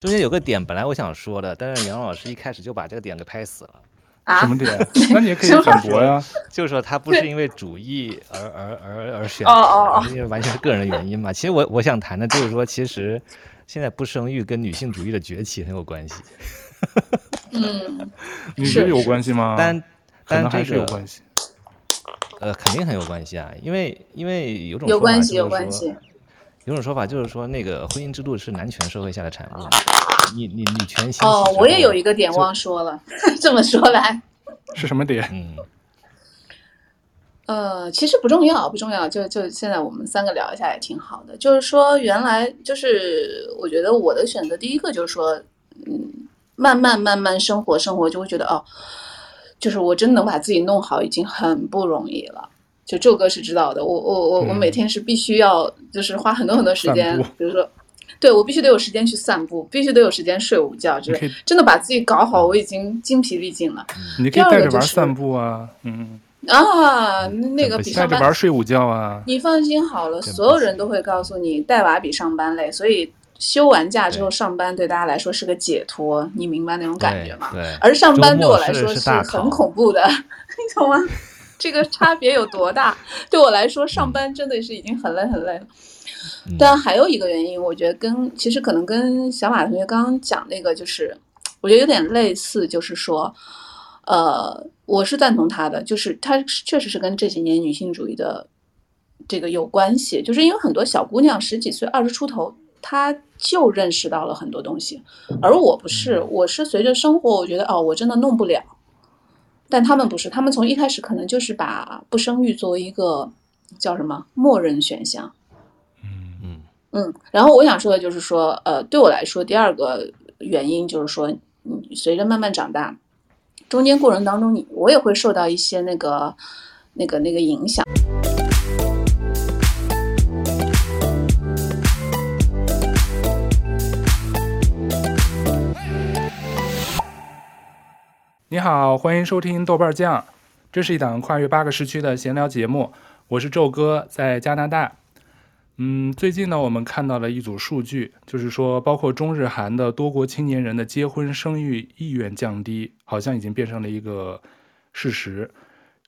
中间有个点，本来我想说的，但是杨老师一开始就把这个点给拍死了。啊？什么点？那你也可以反驳呀。就是说他不是因为主义而而而而选，哦哦哦，因为完全是个人的原因嘛。其实我我想谈的就是说，其实现在不生育跟女性主义的崛起很有关系。嗯，你觉得有关系吗？但但这个还是有关系。呃，肯定很有关系啊，因为因为有种有关系，有关系。有种说法就是说，那个婚姻制度是男权社会下的产物。你你女权兴哦，我也有一个点忘说了。这么说来，是什么点？嗯，呃，其实不重要，不重要。就就现在我们三个聊一下也挺好的。就是说，原来就是我觉得我的选择，第一个就是说，嗯，慢慢慢慢生活生活，就会觉得哦。就是我真能把自己弄好，已经很不容易了。就宙哥是知道的，我我我我每天是必须要，就是花很多很多时间，嗯、比如说，对我必须得有时间去散步，必须得有时间睡午觉，之类真的把自己搞好，我已经精疲力尽了。你可以带着玩散步啊，嗯啊，那个比上班带着玩睡午觉啊。你放心好了，所有人都会告诉你，带娃比上班累，所以。休完假之后上班对大家来说是个解脱，你明白那种感觉吗？对。而上班对我来说是很恐怖的，你懂吗？这个差别有多大？对我来说，上班真的是已经很累很累了。嗯、但还有一个原因，我觉得跟其实可能跟小马同学刚刚讲那个，就是我觉得有点类似，就是说，呃，我是赞同他的，就是他确实是跟这几年女性主义的这个有关系，就是因为很多小姑娘十几岁、二十出头。她就认识到了很多东西，而我不是，我是随着生活，我觉得哦，我真的弄不了。但他们不是，他们从一开始可能就是把不生育作为一个叫什么默认选项。嗯嗯嗯。然后我想说的就是说，呃，对我来说，第二个原因就是说，你随着慢慢长大，中间过程当中，你我也会受到一些那个那个那个影响。你好，欢迎收听豆瓣酱，这是一档跨越八个时区的闲聊节目。我是宙哥，在加拿大。嗯，最近呢，我们看到了一组数据，就是说，包括中日韩的多国青年人的结婚生育意愿降低，好像已经变成了一个事实。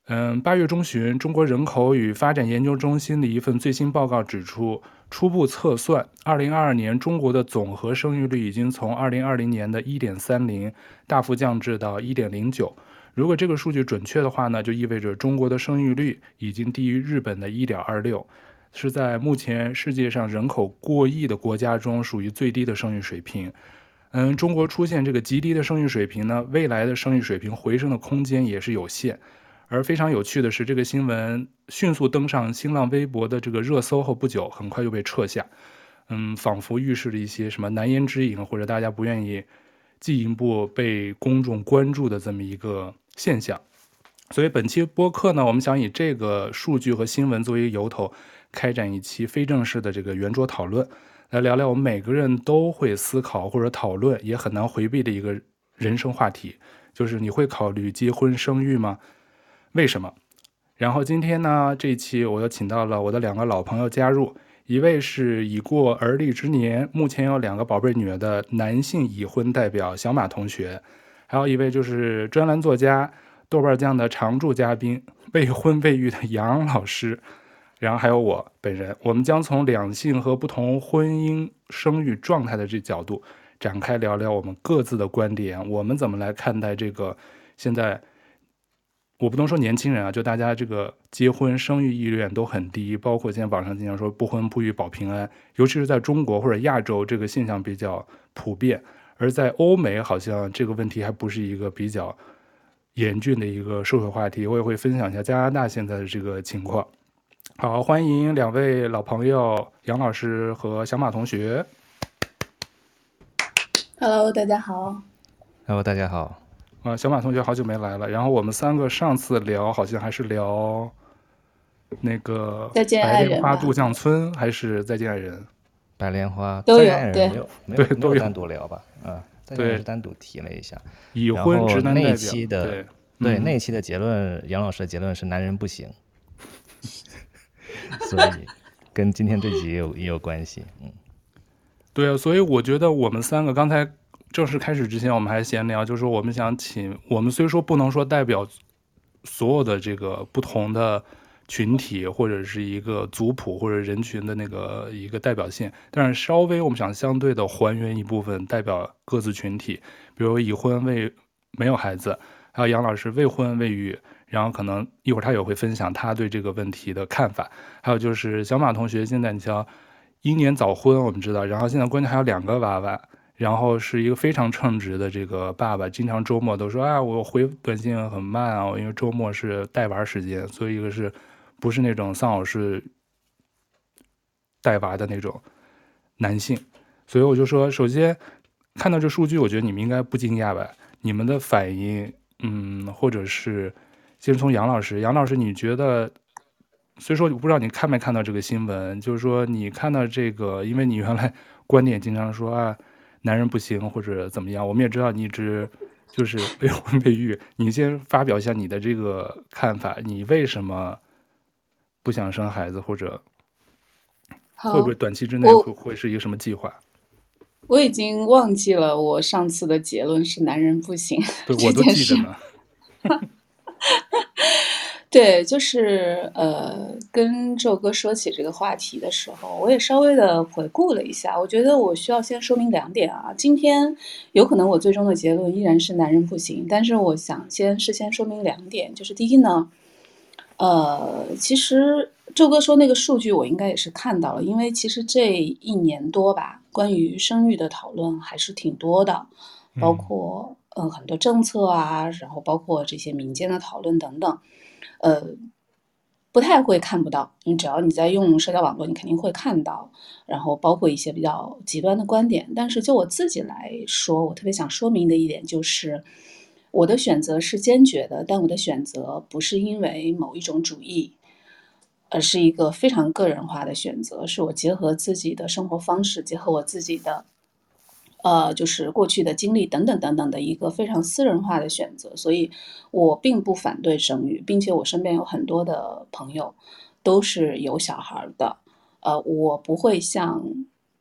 嗯，八月中旬，中国人口与发展研究中心的一份最新报告指出，初步测算，二零二二年中国的总和生育率已经从二零二零年的一点三零大幅降至到一点零九。如果这个数据准确的话呢，就意味着中国的生育率已经低于日本的一点二六，是在目前世界上人口过亿的国家中属于最低的生育水平。嗯，中国出现这个极低的生育水平呢，未来的生育水平回升的空间也是有限。而非常有趣的是，这个新闻迅速登上新浪微博的这个热搜后不久，很快就被撤下。嗯，仿佛预示着一些什么难言之隐，或者大家不愿意进一步被公众关注的这么一个现象。所以本期播客呢，我们想以这个数据和新闻作为由头，开展一期非正式的这个圆桌讨论，来聊聊我们每个人都会思考或者讨论，也很难回避的一个人生话题，就是你会考虑结婚生育吗？为什么？然后今天呢，这一期我又请到了我的两个老朋友加入，一位是已过而立之年，目前有两个宝贝女儿的男性已婚代表小马同学，还有一位就是专栏作家豆瓣酱的常驻嘉宾未婚未育的杨老师，然后还有我本人，我们将从两性和不同婚姻生育状态的这角度展开聊聊我们各自的观点，我们怎么来看待这个现在。我不能说年轻人啊，就大家这个结婚生育意愿都很低，包括现在网上经常说不婚不育保平安，尤其是在中国或者亚洲，这个现象比较普遍。而在欧美，好像这个问题还不是一个比较严峻的一个社会话题。我也会分享一下加拿大现在的这个情况。好，欢迎两位老朋友杨老师和小马同学。Hello，大家好。Hello，大家好。啊，小马同学好久没来了。然后我们三个上次聊好像还是聊那个《白莲花度假村》，还是《再见爱人》？白莲花都有，对，没有，没有，对，都有单独聊吧？啊，对，是单独提了一下。已婚直男。那期的对，对，那期的结论，杨老师的结论是男人不行，所以跟今天这集也有也有关系。嗯，对啊，所以我觉得我们三个刚才正式开始之前，我们还闲聊，就是我们想请我们虽说不能说代表所有的这个不同的群体或者是一个族谱或者人群的那个一个代表性，但是稍微我们想相对的还原一部分代表各自群体，比如已婚未没有孩子，还有杨老师未婚未育，然后可能一会儿他也会分享他对这个问题的看法，还有就是小马同学现在你像。英年早婚，我们知道，然后现在关键还有两个娃娃，然后是一个非常称职的这个爸爸，经常周末都说啊，我回短信很慢啊，因为周末是带娃时间，所以一个是不是那种丧偶式带娃的那种男性，所以我就说，首先看到这数据，我觉得你们应该不惊讶吧？你们的反应，嗯，或者是先从杨老师，杨老师，你觉得？所以说，我不知道你看没看到这个新闻，就是说你看到这个，因为你原来观点经常说啊，男人不行或者怎么样，我们也知道你一直就是未 婚未育，你先发表一下你的这个看法，你为什么不想生孩子，或者会不会短期之内会会是一个什么计划？我已经忘记了我上次的结论是男人不行，对，我都记着呢。对，就是呃，跟宙哥说起这个话题的时候，我也稍微的回顾了一下。我觉得我需要先说明两点啊。今天有可能我最终的结论依然是男人不行，但是我想先事先说明两点，就是第一呢，呃，其实宙哥说那个数据我应该也是看到了，因为其实这一年多吧，关于生育的讨论还是挺多的，包括呃很多政策啊，然后包括这些民间的讨论等等。呃，不太会看不到。你只要你在用社交网络，你肯定会看到。然后包括一些比较极端的观点。但是就我自己来说，我特别想说明的一点就是，我的选择是坚决的，但我的选择不是因为某一种主义，而是一个非常个人化的选择，是我结合自己的生活方式，结合我自己的。呃，就是过去的经历等等等等的一个非常私人化的选择，所以我并不反对生育，并且我身边有很多的朋友都是有小孩的。呃，我不会像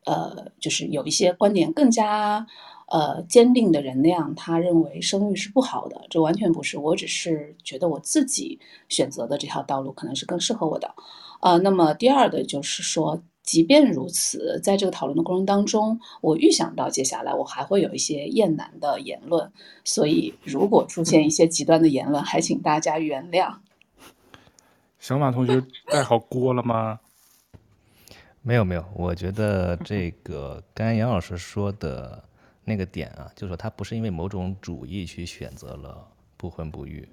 呃，就是有一些观点更加呃坚定的人那样，他认为生育是不好的，这完全不是。我只是觉得我自己选择的这条道路可能是更适合我的。呃，那么第二的就是说。即便如此，在这个讨论的过程当中，我预想到接下来我还会有一些厌男的言论，所以如果出现一些极端的言论，还请大家原谅。小马同学 带好锅了吗？没有没有，我觉得这个刚才杨老师说的那个点啊，就是说他不是因为某种主义去选择了不婚不育，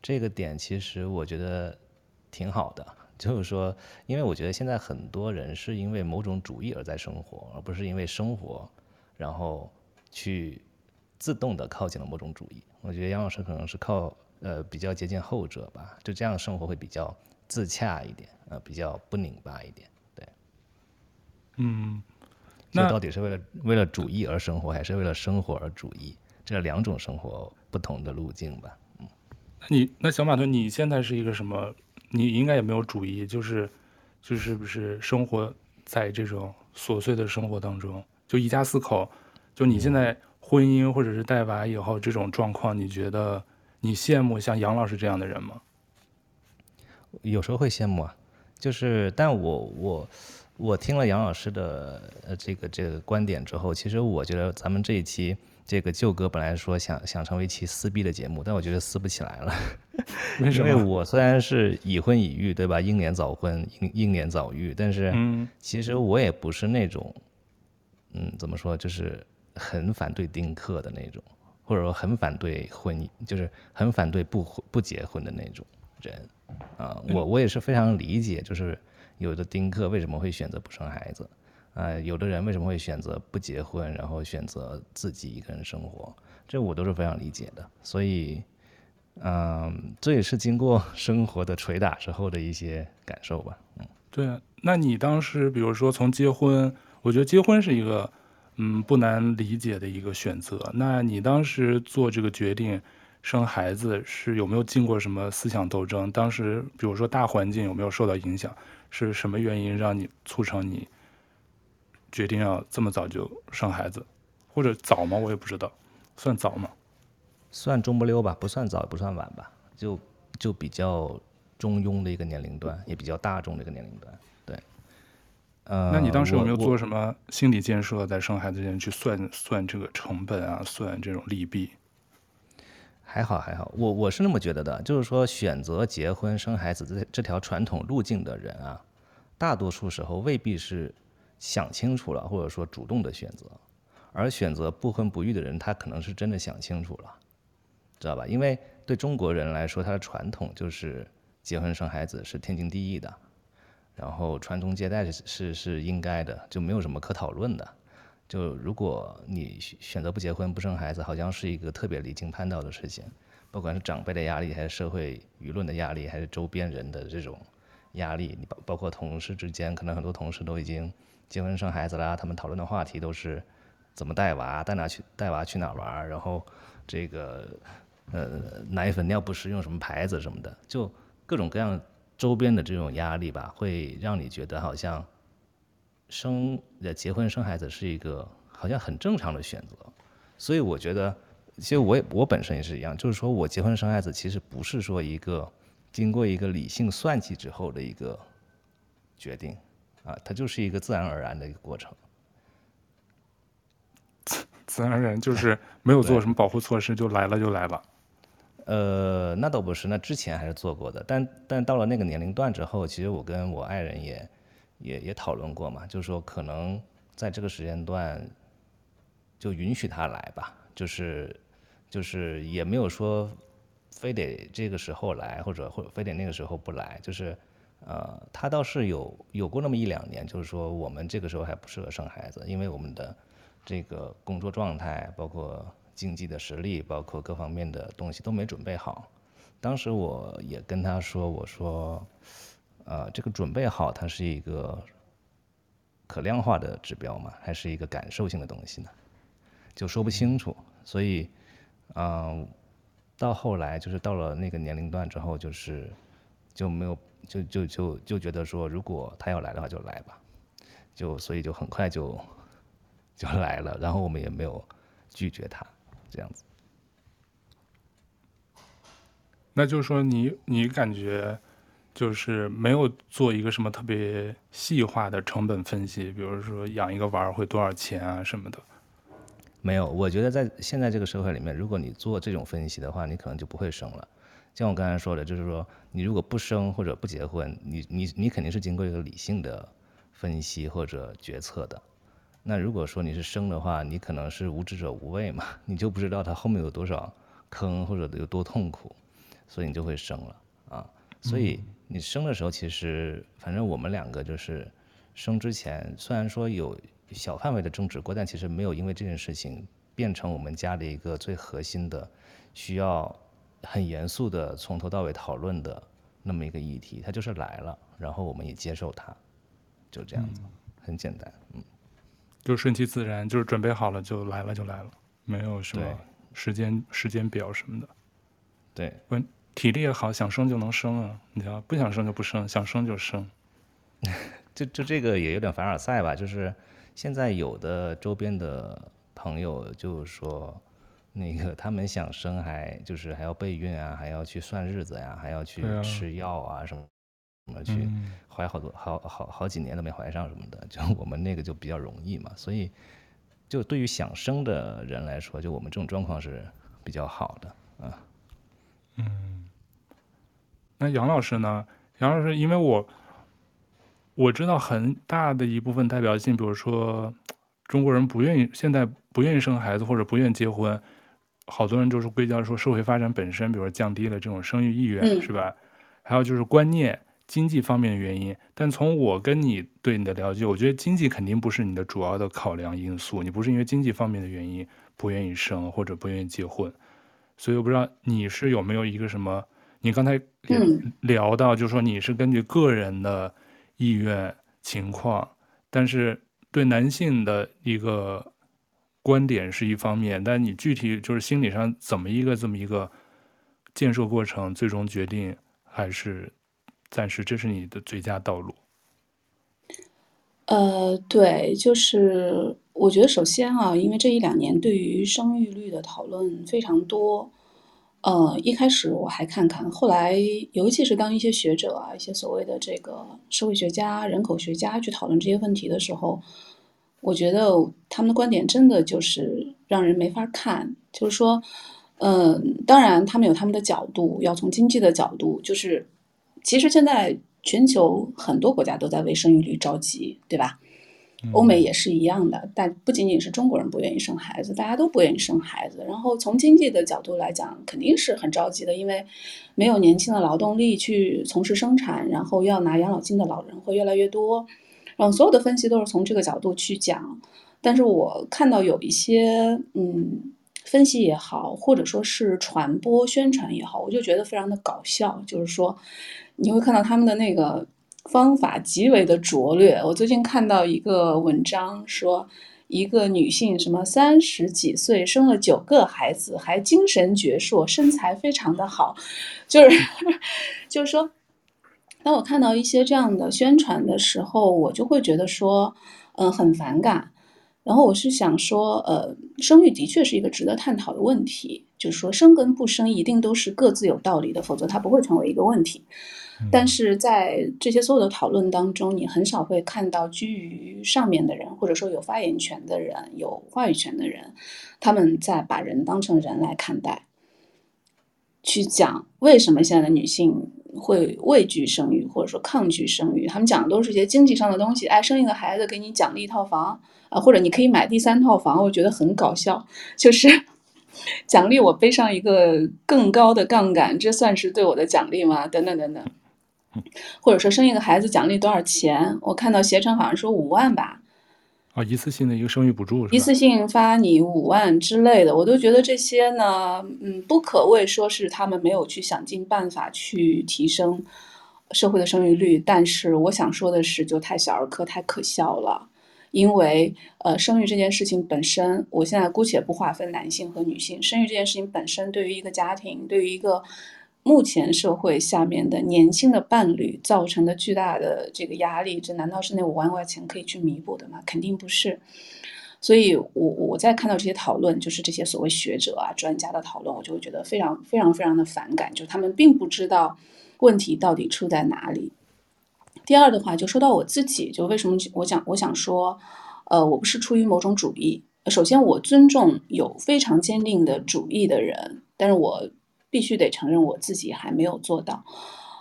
这个点其实我觉得挺好的。就是说，因为我觉得现在很多人是因为某种主义而在生活，而不是因为生活，然后去自动的靠近了某种主义。我觉得杨老师可能是靠呃比较接近后者吧，就这样生活会比较自洽一点，呃比较不拧巴一点。对，嗯，那到底是为了为了主义而生活，还是为了生活而主义？这两种生活不同的路径吧。嗯，那你那小马哥，你现在是一个什么？你应该也没有主意，就是，就是不是生活在这种琐碎的生活当中，就一家四口，就你现在婚姻或者是带娃以后这种状况，你觉得你羡慕像杨老师这样的人吗？有时候会羡慕啊，就是，但我我我听了杨老师的呃这个这个观点之后，其实我觉得咱们这一期。这个舅哥本来说想想成为一期撕逼的节目，但我觉得撕不起来了。为什么？因为我虽然是已婚已育，对吧？英年早婚，英英年早育，但是其实我也不是那种，嗯，怎么说，就是很反对丁克的那种，或者说很反对婚姻，就是很反对不不结婚的那种人啊。我我也是非常理解，就是有的丁克为什么会选择不生孩子。啊，有的人为什么会选择不结婚，然后选择自己一个人生活？这我都是非常理解的。所以，嗯、这也是经过 生活的捶打之后的一些感受吧。嗯，对啊。那你当时，比如说从结婚，我觉得结婚是一个，嗯，不难理解的一个选择。那你当时做这个决定生孩子，是有没有经过什么思想斗争？当时，比如说大环境有没有受到影响？是什么原因让你促成你？决定要这么早就生孩子，或者早吗？我也不知道，算早吗？算中不溜吧，不算早也不算晚吧，就就比较中庸的一个年龄段，也比较大众的一个年龄段。对，呃，那你当时有没有做什么心理建设，在生孩子之前去算算这个成本啊，算这种利弊？还好还好，我我是那么觉得的，就是说选择结婚生孩子这这条传统路径的人啊，大多数时候未必是想清楚了，或者说主动的选择，而选择不婚不育的人，他可能是真的想清楚了，知道吧？因为对中国人来说，他的传统就是结婚生孩子是天经地义的，然后传宗接代是是是应该的，就没有什么可讨论的。就如果你选择不结婚不生孩子，好像是一个特别离经叛道的事情，不管是长辈的压力，还是社会舆论的压力，还是周边人的这种压力，你包包括同事之间，可能很多同事都已经结婚生孩子了，他们讨论的话题都是怎么带娃，带哪去带娃去哪玩，然后这个呃奶粉尿不湿用什么牌子什么的，就各种各样周边的这种压力吧，会让你觉得好像。生呃结婚生孩子是一个好像很正常的选择，所以我觉得，其实我也我本身也是一样，就是说我结婚生孩子其实不是说一个经过一个理性算计之后的一个决定，啊，它就是一个自然而然的一个过程。自然而然就是没有做什么保护措施就来了就来了。呃，那倒不是，那之前还是做过的，但但到了那个年龄段之后，其实我跟我爱人也。也也讨论过嘛，就是说可能在这个时间段就允许他来吧，就是就是也没有说非得这个时候来，或者或者非得那个时候不来，就是呃他倒是有有过那么一两年，就是说我们这个时候还不适合生孩子，因为我们的这个工作状态，包括经济的实力，包括各方面的东西都没准备好。当时我也跟他说，我说。呃，这个准备好，它是一个可量化的指标吗？还是一个感受性的东西呢？就说不清楚。所以，嗯、到后来就是到了那个年龄段之后，就是就没有就就就就觉得说，如果他要来的话，就来吧。就所以就很快就就来了，然后我们也没有拒绝他，这样子。那就是说你，你你感觉？就是没有做一个什么特别细化的成本分析，比如说养一个娃儿会多少钱啊什么的。没有，我觉得在现在这个社会里面，如果你做这种分析的话，你可能就不会生了。像我刚才说的，就是说你如果不生或者不结婚，你你你肯定是经过一个理性的分析或者决策的。那如果说你是生的话，你可能是无知者无畏嘛，你就不知道它后面有多少坑或者有多痛苦，所以你就会生了啊。所以。你生的时候，其实反正我们两个就是生之前，虽然说有小范围的争执过，但其实没有因为这件事情变成我们家的一个最核心的、需要很严肃的从头到尾讨论的那么一个议题。它就是来了，然后我们也接受它，就这样子，嗯、很简单，嗯，就顺其自然，就是准备好了就来了就来了，没有什么时间时间表什么的，对，问。体力也好，想生就能生啊！你知道，不想生就不生，想生就生。就就这个也有点凡尔赛吧，就是现在有的周边的朋友就是说，那个他们想生还就是还要备孕啊，还要去算日子呀，还要去吃药啊什么，什么去怀好多好好好几年都没怀上什么的。就我们那个就比较容易嘛，所以就对于想生的人来说，就我们这种状况是比较好的啊。嗯。那杨老师呢？杨老师，因为我我知道很大的一部分代表性，比如说中国人不愿意现在不愿意生孩子或者不愿意结婚，好多人就是归结说社会发展本身，比如说降低了这种生育意愿，嗯、是吧？还有就是观念、经济方面的原因。但从我跟你对你的了解，我觉得经济肯定不是你的主要的考量因素，你不是因为经济方面的原因不愿意生或者不愿意结婚，所以我不知道你是有没有一个什么。你刚才也聊到，就是说你是根据个人的意愿情况，但是对男性的一个观点是一方面，但你具体就是心理上怎么一个这么一个建设过程，最终决定还是暂时这是你的最佳道路。呃，对，就是我觉得首先啊，因为这一两年对于生育率的讨论非常多。呃，一开始我还看看，后来尤其是当一些学者啊，一些所谓的这个社会学家、人口学家去讨论这些问题的时候，我觉得他们的观点真的就是让人没法看。就是说，嗯、当然他们有他们的角度，要从经济的角度，就是其实现在全球很多国家都在为生育率着急，对吧？欧美也是一样的，但不仅仅是中国人不愿意生孩子，大家都不愿意生孩子。然后从经济的角度来讲，肯定是很着急的，因为没有年轻的劳动力去从事生产，然后要拿养老金的老人会越来越多。然后所有的分析都是从这个角度去讲。但是我看到有一些嗯分析也好，或者说是传播宣传也好，我就觉得非常的搞笑，就是说你会看到他们的那个。方法极为的拙劣。我最近看到一个文章说，一个女性什么三十几岁生了九个孩子，还精神矍铄，身材非常的好，就是就是说，当我看到一些这样的宣传的时候，我就会觉得说，嗯，很反感。然后我是想说，呃，生育的确是一个值得探讨的问题，就是说生跟不生一定都是各自有道理的，否则它不会成为一个问题。但是在这些所有的讨论当中，你很少会看到居于上面的人，或者说有发言权的人、有话语权的人，他们在把人当成人来看待，去讲为什么现在的女性会畏惧生育，或者说抗拒生育。他们讲的都是一些经济上的东西，哎，生一个孩子给你奖励一套房啊，或者你可以买第三套房。我觉得很搞笑，就是奖励我背上一个更高的杠杆，这算是对我的奖励吗？等等等等。或者说生一个孩子奖励多少钱？我看到携程好像说五万吧，啊、哦，一次性的一个生育补助，一次性发你五万之类的，我都觉得这些呢，嗯，不可谓说是他们没有去想尽办法去提升社会的生育率，但是我想说的是，就太小儿科，太可笑了。因为呃，生育这件事情本身，我现在姑且不划分男性和女性，生育这件事情本身对于一个家庭，对于一个。目前社会下面的年轻的伴侣造成的巨大的这个压力，这难道是那五万块钱可以去弥补的吗？肯定不是。所以我，我在看到这些讨论，就是这些所谓学者啊、专家的讨论，我就会觉得非常非常非常的反感，就是他们并不知道问题到底出在哪里。第二的话，就说到我自己，就为什么我想我想说，呃，我不是出于某种主义。首先，我尊重有非常坚定的主义的人，但是我。必须得承认，我自己还没有做到。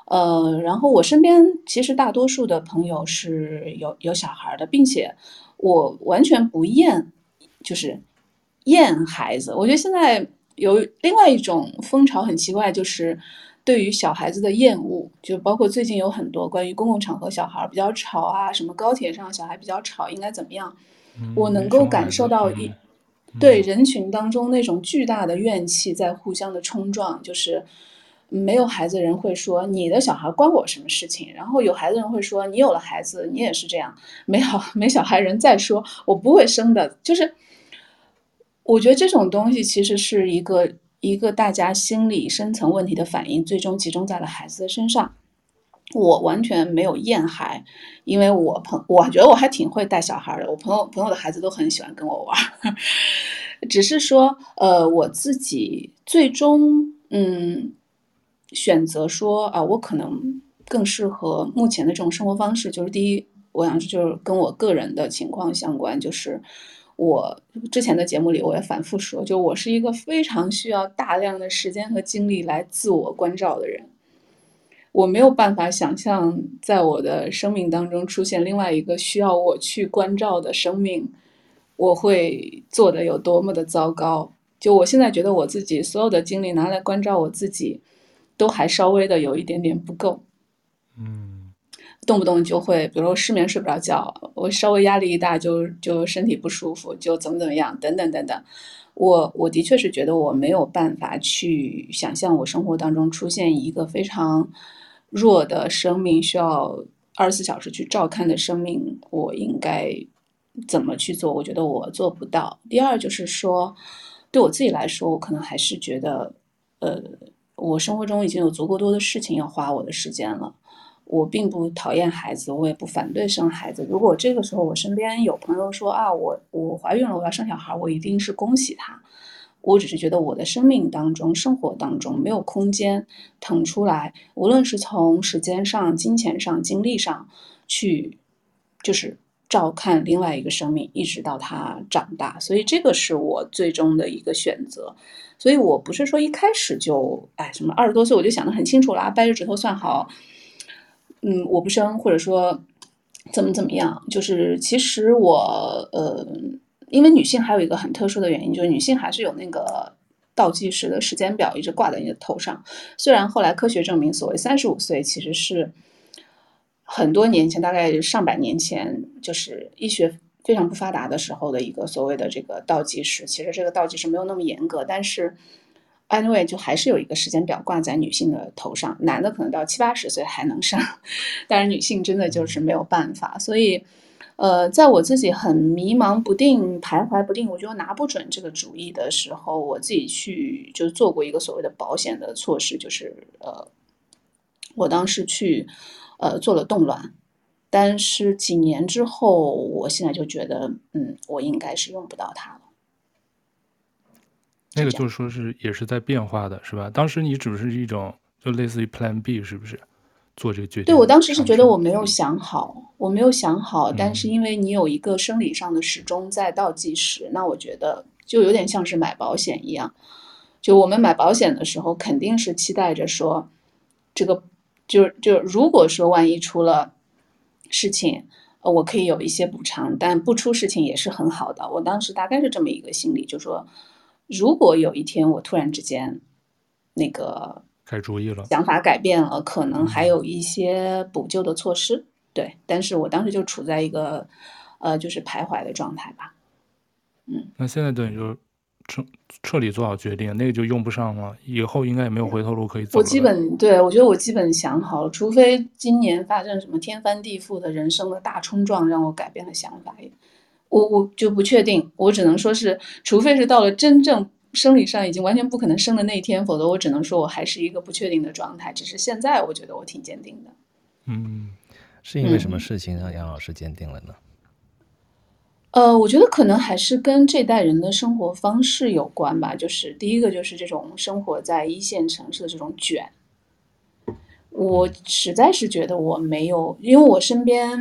呃，然后我身边其实大多数的朋友是有有小孩的，并且我完全不厌，就是厌孩子。我觉得现在有另外一种风潮很奇怪，就是对于小孩子的厌恶，就包括最近有很多关于公共场合小孩比较吵啊，什么高铁上小孩比较吵应该怎么样，我能够感受到一。对人群当中那种巨大的怨气在互相的冲撞，就是没有孩子人会说你的小孩关我什么事情，然后有孩子人会说你有了孩子你也是这样，没有 没小孩人再说我不会生的，就是我觉得这种东西其实是一个一个大家心理深层问题的反应，最终集中在了孩子的身上。我完全没有厌孩，因为我朋我觉得我还挺会带小孩的，我朋友朋友的孩子都很喜欢跟我玩，只是说呃我自己最终嗯选择说啊，我可能更适合目前的这种生活方式，就是第一，我想就是跟我个人的情况相关，就是我之前的节目里我也反复说，就我是一个非常需要大量的时间和精力来自我关照的人。我没有办法想象，在我的生命当中出现另外一个需要我去关照的生命，我会做的有多么的糟糕。就我现在觉得我自己所有的精力拿来关照我自己，都还稍微的有一点点不够。嗯，动不动就会，比如说失眠睡不着觉，我稍微压力一大就就身体不舒服，就怎么怎么样，等等等等。我我的确是觉得我没有办法去想象我生活当中出现一个非常。弱的生命需要二十四小时去照看的生命，我应该怎么去做？我觉得我做不到。第二就是说，对我自己来说，我可能还是觉得，呃，我生活中已经有足够多的事情要花我的时间了。我并不讨厌孩子，我也不反对生孩子。如果这个时候我身边有朋友说啊，我我怀孕了，我要生小孩，我一定是恭喜他。我只是觉得我的生命当中、生活当中没有空间腾出来，无论是从时间上、金钱上、精力上去，就是照看另外一个生命，一直到他长大。所以这个是我最终的一个选择。所以我不是说一开始就哎什么二十多岁我就想得很清楚啦，掰着指头算好，嗯，我不生，或者说怎么怎么样。就是其实我呃。因为女性还有一个很特殊的原因，就是女性还是有那个倒计时的时间表一直挂在你的头上。虽然后来科学证明，所谓三十五岁其实是很多年前，大概上百年前，就是医学非常不发达的时候的一个所谓的这个倒计时。其实这个倒计时没有那么严格，但是 anyway 就还是有一个时间表挂在女性的头上。男的可能到七八十岁还能生，但是女性真的就是没有办法，所以。呃，在我自己很迷茫不定、徘徊不定，我觉得拿不准这个主意的时候，我自己去就做过一个所谓的保险的措施，就是呃，我当时去呃做了冻卵，但是几年之后，我现在就觉得，嗯，我应该是用不到它了。那个就是说是也是在变化的，是吧？当时你只是一种就类似于 Plan B，是不是？做这个决定，对，我当时是觉得我没有想好，我没有想好，但是因为你有一个生理上的时钟在倒计时，嗯，那我觉得就有点像是买保险一样，就我们买保险的时候肯定是期待着说，这个就就如果说万一出了事情，呃，我可以有一些补偿，但不出事情也是很好的。我当时大概是这么一个心理，就说如果有一天我突然之间那个。改主意了，想法改变了，可能还有一些补救的措施，嗯、对。但是我当时就处在一个，呃，就是徘徊的状态吧。嗯，那现在等于就彻彻底做好决定，那个就用不上了，以后应该也没有回头路可以走。我基本对我觉得我基本想好了，除非今年发生什么天翻地覆的人生的大冲撞，让我改变了想法，我我就不确定。我只能说是，除非是到了真正。生理上已经完全不可能生的那一天，否则我只能说我还是一个不确定的状态。只是现在我觉得我挺坚定的。嗯，是因为什么事情让杨老师坚定了呢？呃，我觉得可能还是跟这代人的生活方式有关吧。就是第一个就是这种生活在一线城市的这种卷，我实在是觉得我没有，因为我身边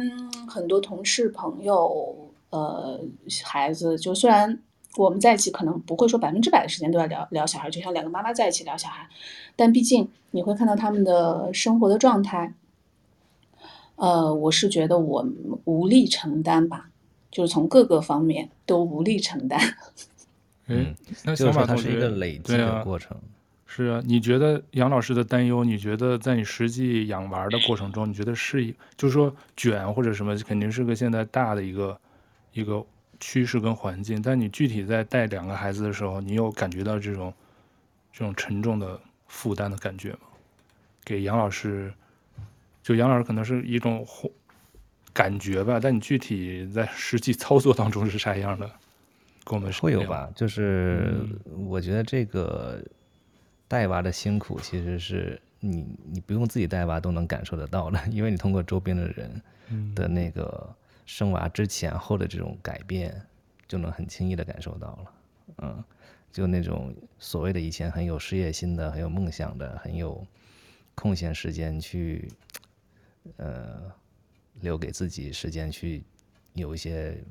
很多同事朋友，呃，孩子就虽然。我们在一起可能不会说百分之百的时间都要聊聊小孩，就像两个妈妈在一起聊小孩，但毕竟你会看到他们的生活的状态。呃，我是觉得我无力承担吧，就是从各个方面都无力承担。嗯，那小马同学，就是它是一个累积的过程。啊是啊，你觉得杨老师的担忧？你觉得在你实际养娃的过程中，你觉得是，就是说卷或者什么，肯定是个现在大的一个一个。趋势跟环境，但你具体在带两个孩子的时候，你有感觉到这种这种沉重的负担的感觉吗？给杨老师，就杨老师可能是一种感觉吧，但你具体在实际操作当中是啥样的？跟我们说会有吧？就是我觉得这个带娃的辛苦，其实是你你不用自己带娃都能感受得到的，因为你通过周边的人的那个。生娃之前后的这种改变，就能很轻易的感受到了，嗯，就那种所谓的以前很有事业心的、很有梦想的、很有空闲时间去，呃，留给自己时间去有一些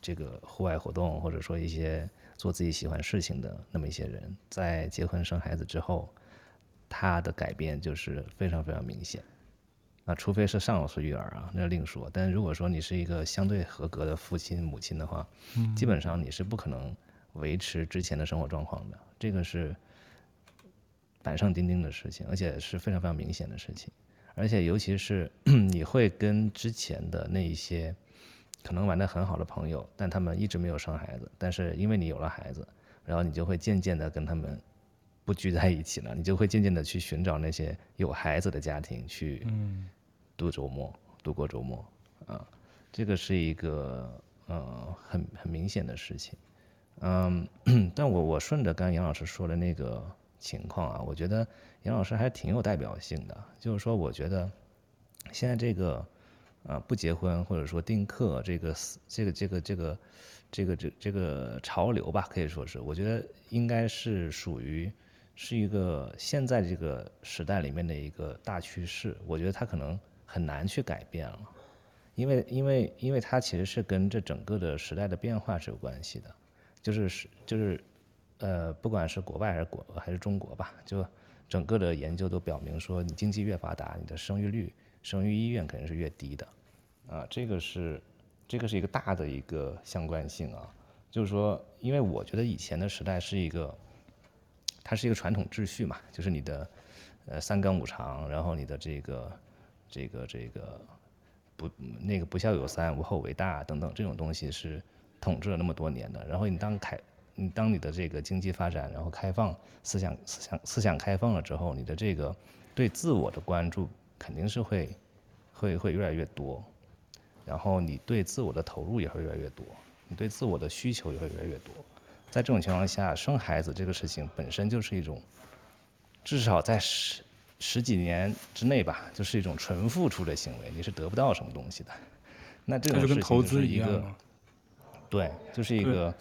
这个户外活动，或者说一些做自己喜欢事情的那么一些人，在结婚生孩子之后，他的改变就是非常非常明显。啊，除非是上有育儿啊，那另说。但如果说你是一个相对合格的父亲母亲的话，嗯，基本上你是不可能维持之前的生活状况的，这个是板上钉钉的事情，而且是非常非常明显的事情。而且尤其是 你会跟之前的那一些可能玩的很好的朋友，但他们一直没有生孩子，但是因为你有了孩子，然后你就会渐渐的跟他们不聚在一起了，你就会渐渐的去寻找那些有孩子的家庭去，嗯。度周末，度过周末，啊，这个是一个呃很很明显的事情，嗯，但我我顺着刚刚杨老师说的那个情况啊，我觉得杨老师还挺有代表性的，就是说，我觉得现在这个啊不结婚或者说丁克这个这个这个这个这个这这个潮流吧，可以说是，我觉得应该是属于是一个现在这个时代里面的一个大趋势。我觉得它可能很难去改变了。因为因为因为它其实是跟这整个的时代的变化是有关系的，就是是就是，呃，不管是国外还是国还是中国吧，就整个的研究都表明说，你经济越发达，你的生育率、生育意愿肯定是越低的，啊，这个是这个是一个大的一个相关性啊，就是说，因为我觉得以前的时代是一个，它是一个传统秩序嘛，就是你的呃三纲五常，然后你的这个这个这个。不，那个不孝有三，无后为大等等这种东西是统治了那么多年的。然后你当开，你当你的这个经济发展，然后开放思想思想思想开放了之后，你的这个对自我的关注肯定是会会会越来越多，然后你对自我的投入也会越来越多，你对自我的需求也会越来越多。在这种情况下，生孩子这个事情本身就是一种，至少在十。几年之内吧，就是一种纯付出的行为，你是得不到什么东西的。那这种事情就是一个，对，就是一个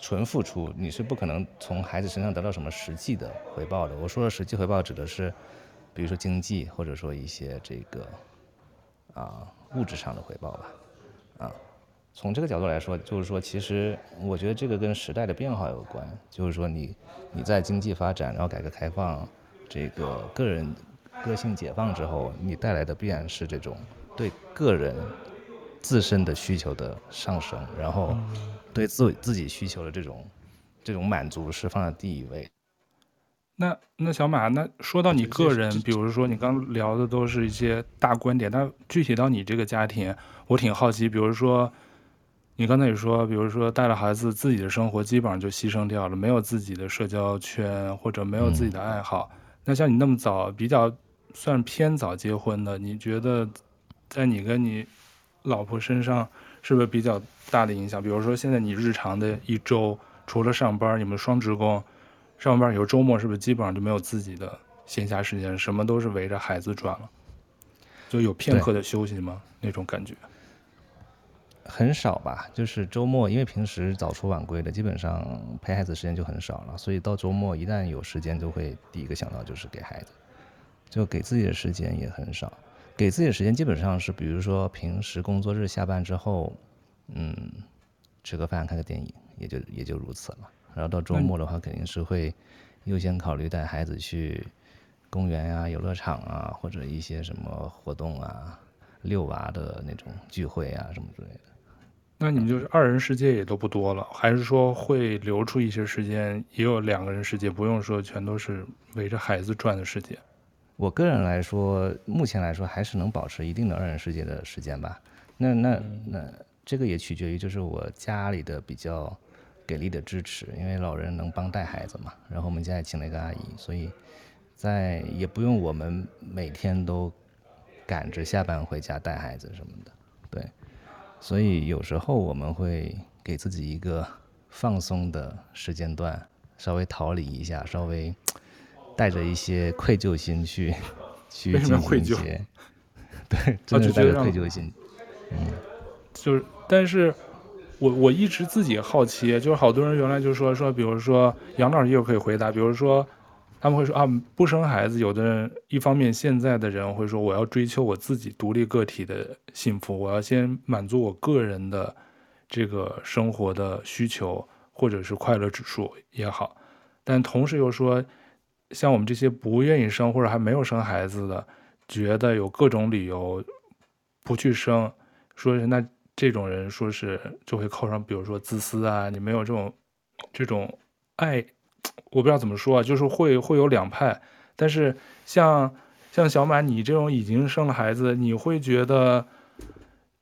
纯付出，你是不可能从孩子身上得到什么实际的回报的。我说的实际回报指的是，比如说经济，或者说一些这个啊物质上的回报吧。啊，从这个角度来说，就是说，其实我觉得这个跟时代的变化有关，就是说你你在经济发展，然后改革开放。这个个人个性解放之后，你带来的必然是这种对个人自身的需求的上升，然后对自自己需求的这种这种满足是放在第一位。那那小马，那说到你个人，比如说你刚聊的都是一些大观点，但具体到你这个家庭，我挺好奇，比如说你刚才也说，比如说带了孩子，自己的生活基本上就牺牲掉了，没有自己的社交圈或者没有自己的爱好。嗯那像你那么早，比较算偏早结婚的，你觉得在你跟你老婆身上是不是比较大的影响？比如说现在你日常的一周，除了上班，你们双职工，上班以后周末是不是基本上就没有自己的闲暇时间，什么都是围着孩子转了？就有片刻的休息吗？那种感觉？很少吧，就是周末，因为平时早出晚归的，基本上陪孩子时间就很少了，所以到周末一旦有时间，就会第一个想到就是给孩子，就给自己的时间也很少。给自己的时间基本上是，比如说平时工作日下班之后，嗯，吃个饭看个电影，也就也就如此了。然后到周末的话，肯定是会优先考虑带孩子去公园呀、啊、游乐场啊，或者一些什么活动啊、遛娃的那种聚会啊什么之类的。那你们就是二人世界也都不多了，还是说会留出一些时间，也有两个人世界，不用说全都是围着孩子转的世界？我个人来说，目前来说还是能保持一定的二人世界的时间吧。那那那这个也取决于就是我家里的比较给力的支持，因为老人能帮带孩子嘛。然后我们家也请了一个阿姨，所以在也不用我们每天都赶着下班回家带孩子什么的，对。所以有时候我们会给自己一个放松的时间段，稍微逃离一下，稍微带着一些愧疚心去去进行一些，对，真的带着愧疚心。嗯，就是，但是我我一直自己好奇，就是好多人原来就说说，比如说杨老师又可以回答，比如说。他们会说啊，不生孩子。有的人一方面，现在的人会说，我要追求我自己独立个体的幸福，我要先满足我个人的这个生活的需求，或者是快乐指数也好。但同时又说，像我们这些不愿意生或者还没有生孩子的，觉得有各种理由不去生，说是那这种人说是就会扣上，比如说自私啊，你没有这种这种爱。我不知道怎么说啊，就是会会有两派，但是像像小马你这种已经生了孩子，你会觉得，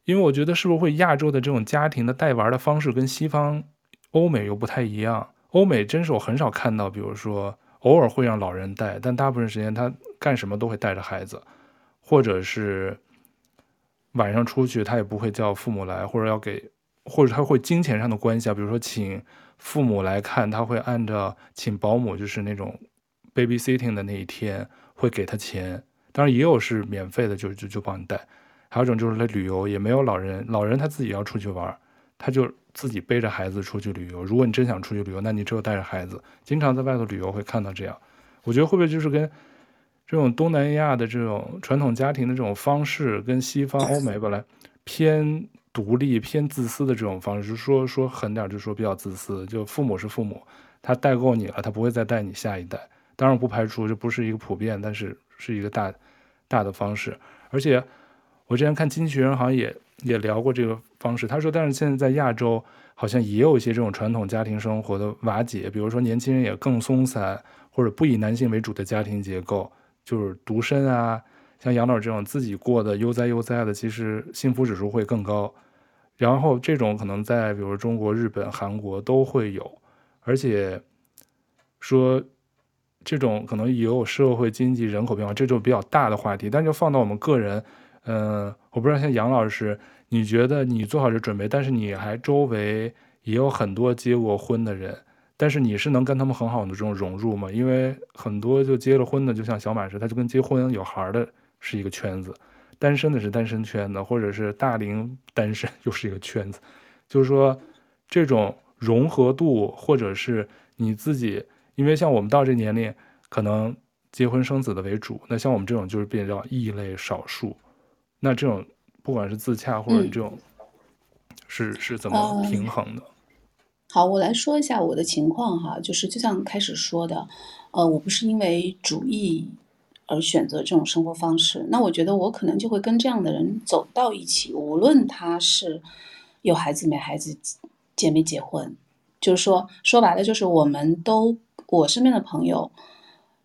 因为我觉得是不是会亚洲的这种家庭的带娃的方式跟西方欧美又不太一样？欧美真是我很少看到，比如说偶尔会让老人带，但大部分时间他干什么都会带着孩子，或者是晚上出去他也不会叫父母来，或者要给，或者他会金钱上的关系啊，比如说请。父母来看，他会按照请保姆，就是那种 babysitting 的那一天，会给他钱。当然也有是免费的，就就就帮你带。还有一种就是来旅游，也没有老人，老人他自己要出去玩，他就自己背着孩子出去旅游。如果你真想出去旅游，那你只有带着孩子。经常在外头旅游会看到这样，我觉得会不会就是跟这种东南亚的这种传统家庭的这种方式，跟西方 欧美本来偏独立、偏自私的这种方式，说说狠点，就说比较自私，就父母是父母，他带够你了，他不会再带你下一代。当然不排除这不是一个普遍，但是是一个大大的方式，而且。我之前看经济学人好像也也聊过这个方式，他说，但是现在在亚洲好像也有一些这种传统家庭生活的瓦解，比如说年轻人也更松散，或者不以男性为主的家庭结构，就是独身啊，像杨老这种自己过得悠哉悠哉的，其实幸福指数会更高。然后这种可能在比如中国、日本、韩国都会有，而且说这种可能也有社会经济人口变化，这就比较大的话题，但就放到我们个人。嗯，我不知道像杨老师，你觉得你做好这准备，但是你还周围也有很多结过婚的人，但是你是能跟他们很好的这种融入吗？因为很多就结了婚的，就像小马似的，他就跟结婚有孩的是一个圈子，单身的是单身圈子，或者是大龄单身又是一个圈子，就是说这种融合度，或者是你自己，因为像我们到这年龄，可能结婚生子的为主，那像我们这种就是变较异类少数。那这种不管是自洽或者这种是，是、嗯、是怎么平衡的？呃，好，我来说一下我的情况哈，就是就像开始说的，呃，我不是因为主义而选择这种生活方式。那我觉得我可能就会跟这样的人走到一起，无论他是有孩子没孩子，结没结婚，就是说说白了，就是我们都我身边的朋友。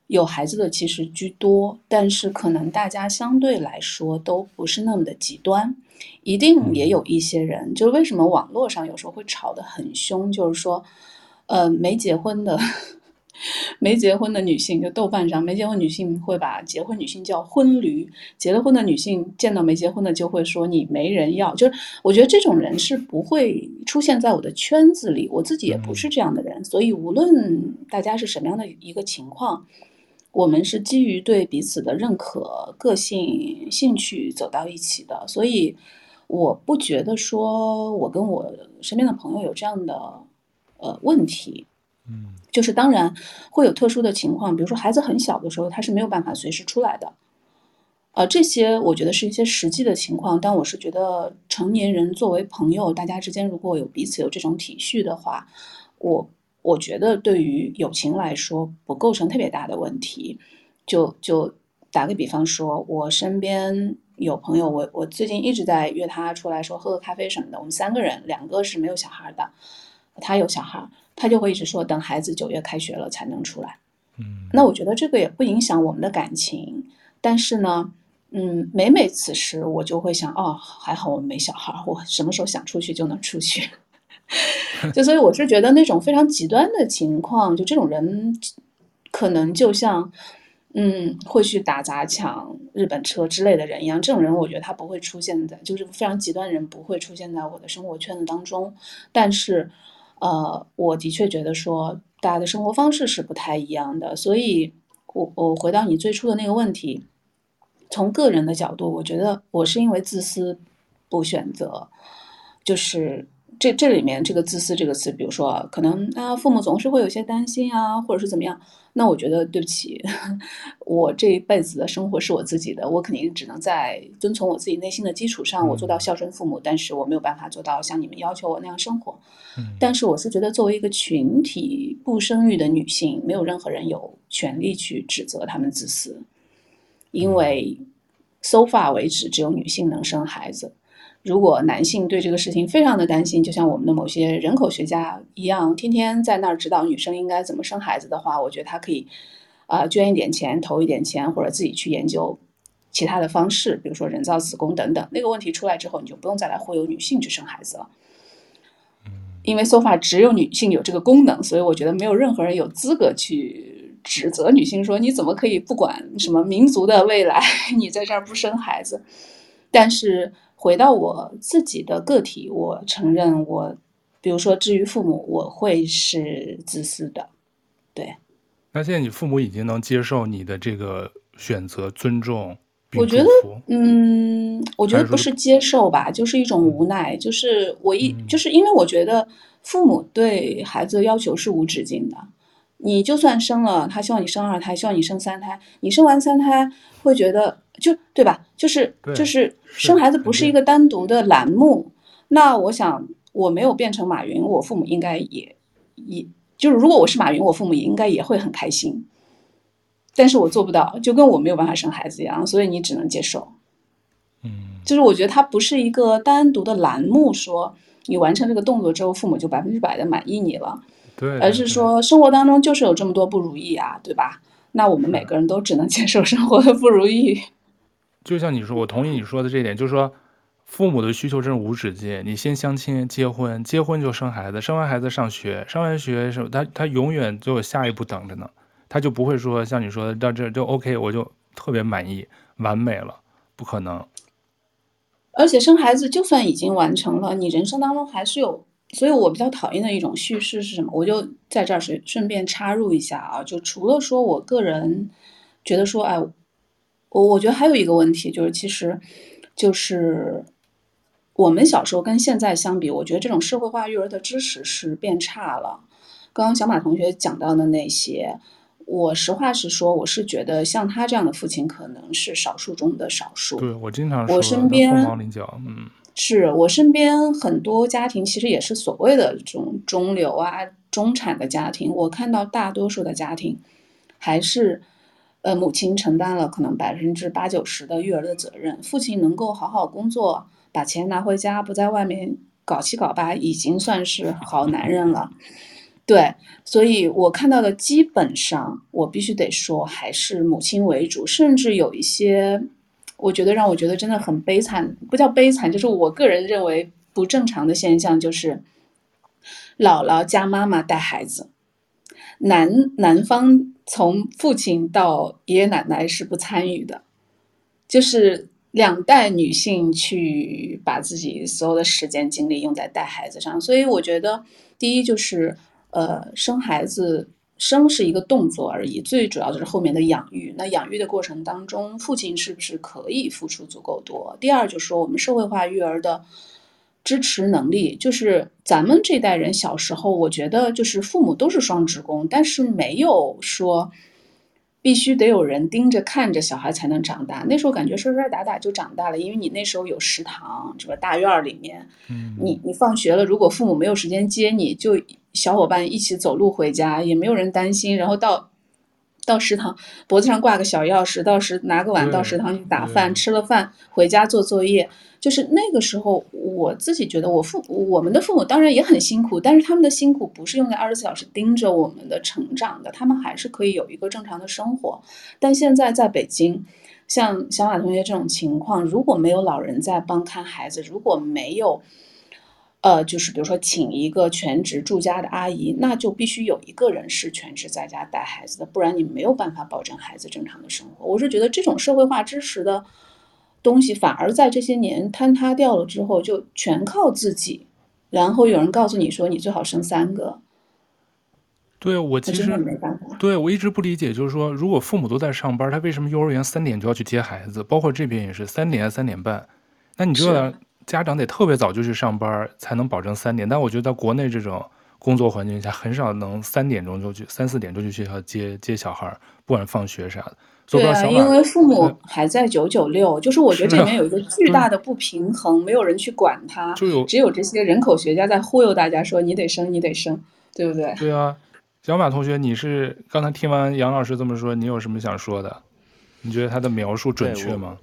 有孩子的其实居多，但是可能大家相对来说都不是那么的极端，一定也有一些人，就是为什么网络上有时候会吵得很凶，就是说，呃，没结婚的，没结婚的女性，就豆瓣上没结婚女性会把结婚女性叫婚驴，结了婚的女性见到没结婚的就会说你没人要，就是我觉得这种人是不会出现在我的圈子里，我自己也不是这样的人，所以无论大家是什么样的一个情况。我们是基于对彼此的认可、个性、兴趣走到一起的，所以我不觉得说我跟我身边的朋友有这样的呃问题。嗯，就是当然会有特殊的情况，比如说孩子很小的时候，他是没有办法随时出来的。呃，这些我觉得是一些实际的情况，但我是觉得成年人作为朋友，大家之间如果有彼此有这种体恤的话，我。我觉得对于友情来说不构成特别大的问题，就就打个比方说，我身边有朋友，我我最近一直在约他出来说喝个咖啡什么的。我们三个人，两个是没有小孩的，他有小孩，他就会一直说等孩子九月开学了才能出来。嗯，那我觉得这个也不影响我们的感情，但是呢，嗯，每每此时我就会想，哦，还好我们没小孩，我什么时候想出去就能出去。就所以我是觉得那种非常极端的情况，就这种人，可能就像，嗯，会去打砸抢日本车之类的人一样。这种人，我觉得他不会出现在，就是非常极端的人不会出现在我的生活圈子当中。但是，呃，我的确觉得说，大家的生活方式是不太一样的。所以我我回到你最初的那个问题，从个人的角度，我觉得我是因为自私不选择，就是。这这里面这个自私这个词，比如说可能啊，父母总是会有些担心啊，或者是怎么样，那我觉得对不起，我这一辈子的生活是我自己的，我肯定只能在遵从我自己内心的基础上，我做到孝顺父母，但是我没有办法做到像你们要求我那样生活。但是我是觉得作为一个群体不生育的女性，没有任何人有权利去指责他们自私，因为 so far 为止，只有女性能生孩子。如果男性对这个事情非常的担心，就像我们的某些人口学家一样，天天在那儿指导女生应该怎么生孩子的话，我觉得他可以，啊、呃，捐一点钱，投一点钱，或者自己去研究其他的方式，比如说人造子宫等等。那个问题出来之后，你就不用再来忽悠女性去生孩子了，因为 so far 只有女性有这个功能，所以我觉得没有任何人有资格去指责女性说你怎么可以不管什么民族的未来，你在这儿不生孩子，但是。回到我自己的个体，我承认我，比如说至于父母，我会是自私的，对。那现在你父母已经能接受你的这个选择尊重。我觉得，嗯，我觉得不是接受吧，就是一种无奈。就是我一，就是因为我觉得父母对孩子的要求是无止境的。你就算生了，他希望你生二胎，希望你生三胎。你生完三胎会觉得，就对吧？就是就是生孩子不是一个单独的栏目。那我想，我没有变成马云，我父母应该也也，就是如果我是马云，我父母也应该也会很开心。但是我做不到，就跟我没有办法生孩子一样，所以你只能接受。嗯，就是我觉得它不是一个单独的栏目，说你完成这个动作之后，父母就百分之百的满意你了。对，而是说生活当中就是有这么多不如意啊，对吧？那我们每个人都只能 接受生活的不如意。就像你说，我同意你说的这一点，就是说父母的需求真是无止境。你先相亲、结婚，结婚就生孩子，生完孩子上学，上完学什么，他他永远就有下一步等着呢。他就不会说像你说的到这就 OK，我就特别满意、完美了，不可能。而且生孩子就算已经完成了，你人生当中还是有，所以我比较讨厌的一种叙事是什么？我就在这儿顺顺便插入一下啊，就除了说我个人觉得说，哎，我我觉得还有一个问题就是，其实就是我们小时候跟现在相比，我觉得这种社会化育儿的知识是变差了。刚刚小马同学讲到的那些。我实话实说，我是觉得像他这样的父亲可能是少数中的少数。对，我经常说，我身边凤毛麟角，嗯，是我身边很多家庭其实也是所谓的这种中流啊、中产的家庭。我看到大多数的家庭还是，呃，母亲承担了可能百分之八九十的育儿的责任，父亲能够好好工作，把钱拿回家，不在外面搞七搞八，已经算是好男人了。对，所以我看到的基本上，我必须得说，还是母亲为主，甚至有一些，我觉得让我觉得真的很悲惨，不叫悲惨，就是我个人认为不正常的现象，就是姥姥加妈妈带孩子，男男方从父亲到爷爷奶奶是不参与的，就是两代女性去把自己所有的时间精力用在带孩子上，所以我觉得第一就是。呃，生孩子生是一个动作而已，最主要就是后面的养育。那养育的过程当中，父亲是不是可以付出足够多？第二就是说，我们社会化育儿的支持能力，就是咱们这代人小时候，我觉得就是父母都是双职工，但是没有说必须得有人盯着看着小孩才能长大。那时候感觉摔摔打打就长大了，因为你那时候有食堂，这个大院里面，嗯，你你放学了，如果父母没有时间接你，就。小伙伴一起走路回家，也没有人担心。然后到到食堂，脖子上挂个小钥匙，到时拿个碗到食堂去打饭，吃了饭回家做作业。就是那个时候，我自己觉得我父我们的父母当然也很辛苦，但是他们的辛苦不是用在二十四小时盯着我们的成长的，他们还是可以有一个正常的生活。但现在在北京，像小马同学这种情况，如果没有老人在帮看孩子，如果没有。呃，就是比如说请一个全职住家的阿姨，那就必须有一个人是全职在家带孩子的，不然你没有办法保证孩子正常的生活。我是觉得这种社会化支持的东西，反而在这些年坍塌掉了之后，就全靠自己。然后有人告诉你说，你最好生三个。对，我其实没办法。对，我一直不理解，就是说，如果父母都在上班，他为什么幼儿园三点就要去接孩子？包括这边也是三点三点半，那你这个。家长得特别早就去上班，才能保证三点。但我觉得在国内这种工作环境下，很少能三点钟就去，三四点钟就去学校接接小孩，不管放学啥的。对啊，因为父母还在九九六，就是我觉得这里面有一个巨大的不平衡，没有人去管他，就有只有这些人口学家在忽悠大家说你得生，你得生，对不对？对啊，小马同学，你是刚才听完杨老师这么说，你有什么想说的？你觉得他的描述准确吗？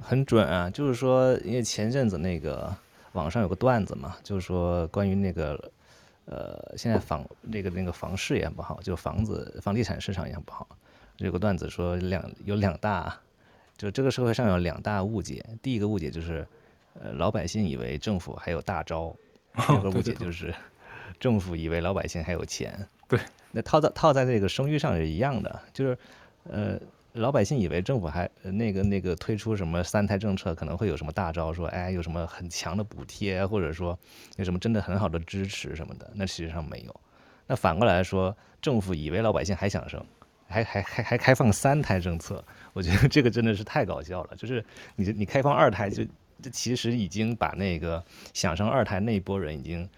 很准啊，就是说，因为前阵子那个网上有个段子嘛，就是说关于那个，呃，现在房那个那个房市也不好，就房子房地产市场也不好。有个段子说两有两大，就这个社会上有两大误解。第一个误解就是，呃，老百姓以为政府还有大招；第二个误解就是，政府以为老百姓还有钱。对，那套在套在这个生育上是一样的，就是，呃。老百姓以为政府还那个那个推出什么三胎政策，可能会有什么大招，说哎有什么很强的补贴，或者说有什么真的很好的支持什么的，那实际上没有。那反过来说，政府以为老百姓还想生，还还还还开放三胎政策，我觉得这个真的是太搞笑了。就是你你开放二胎就，就这其实已经把那个想生二胎那一波人已经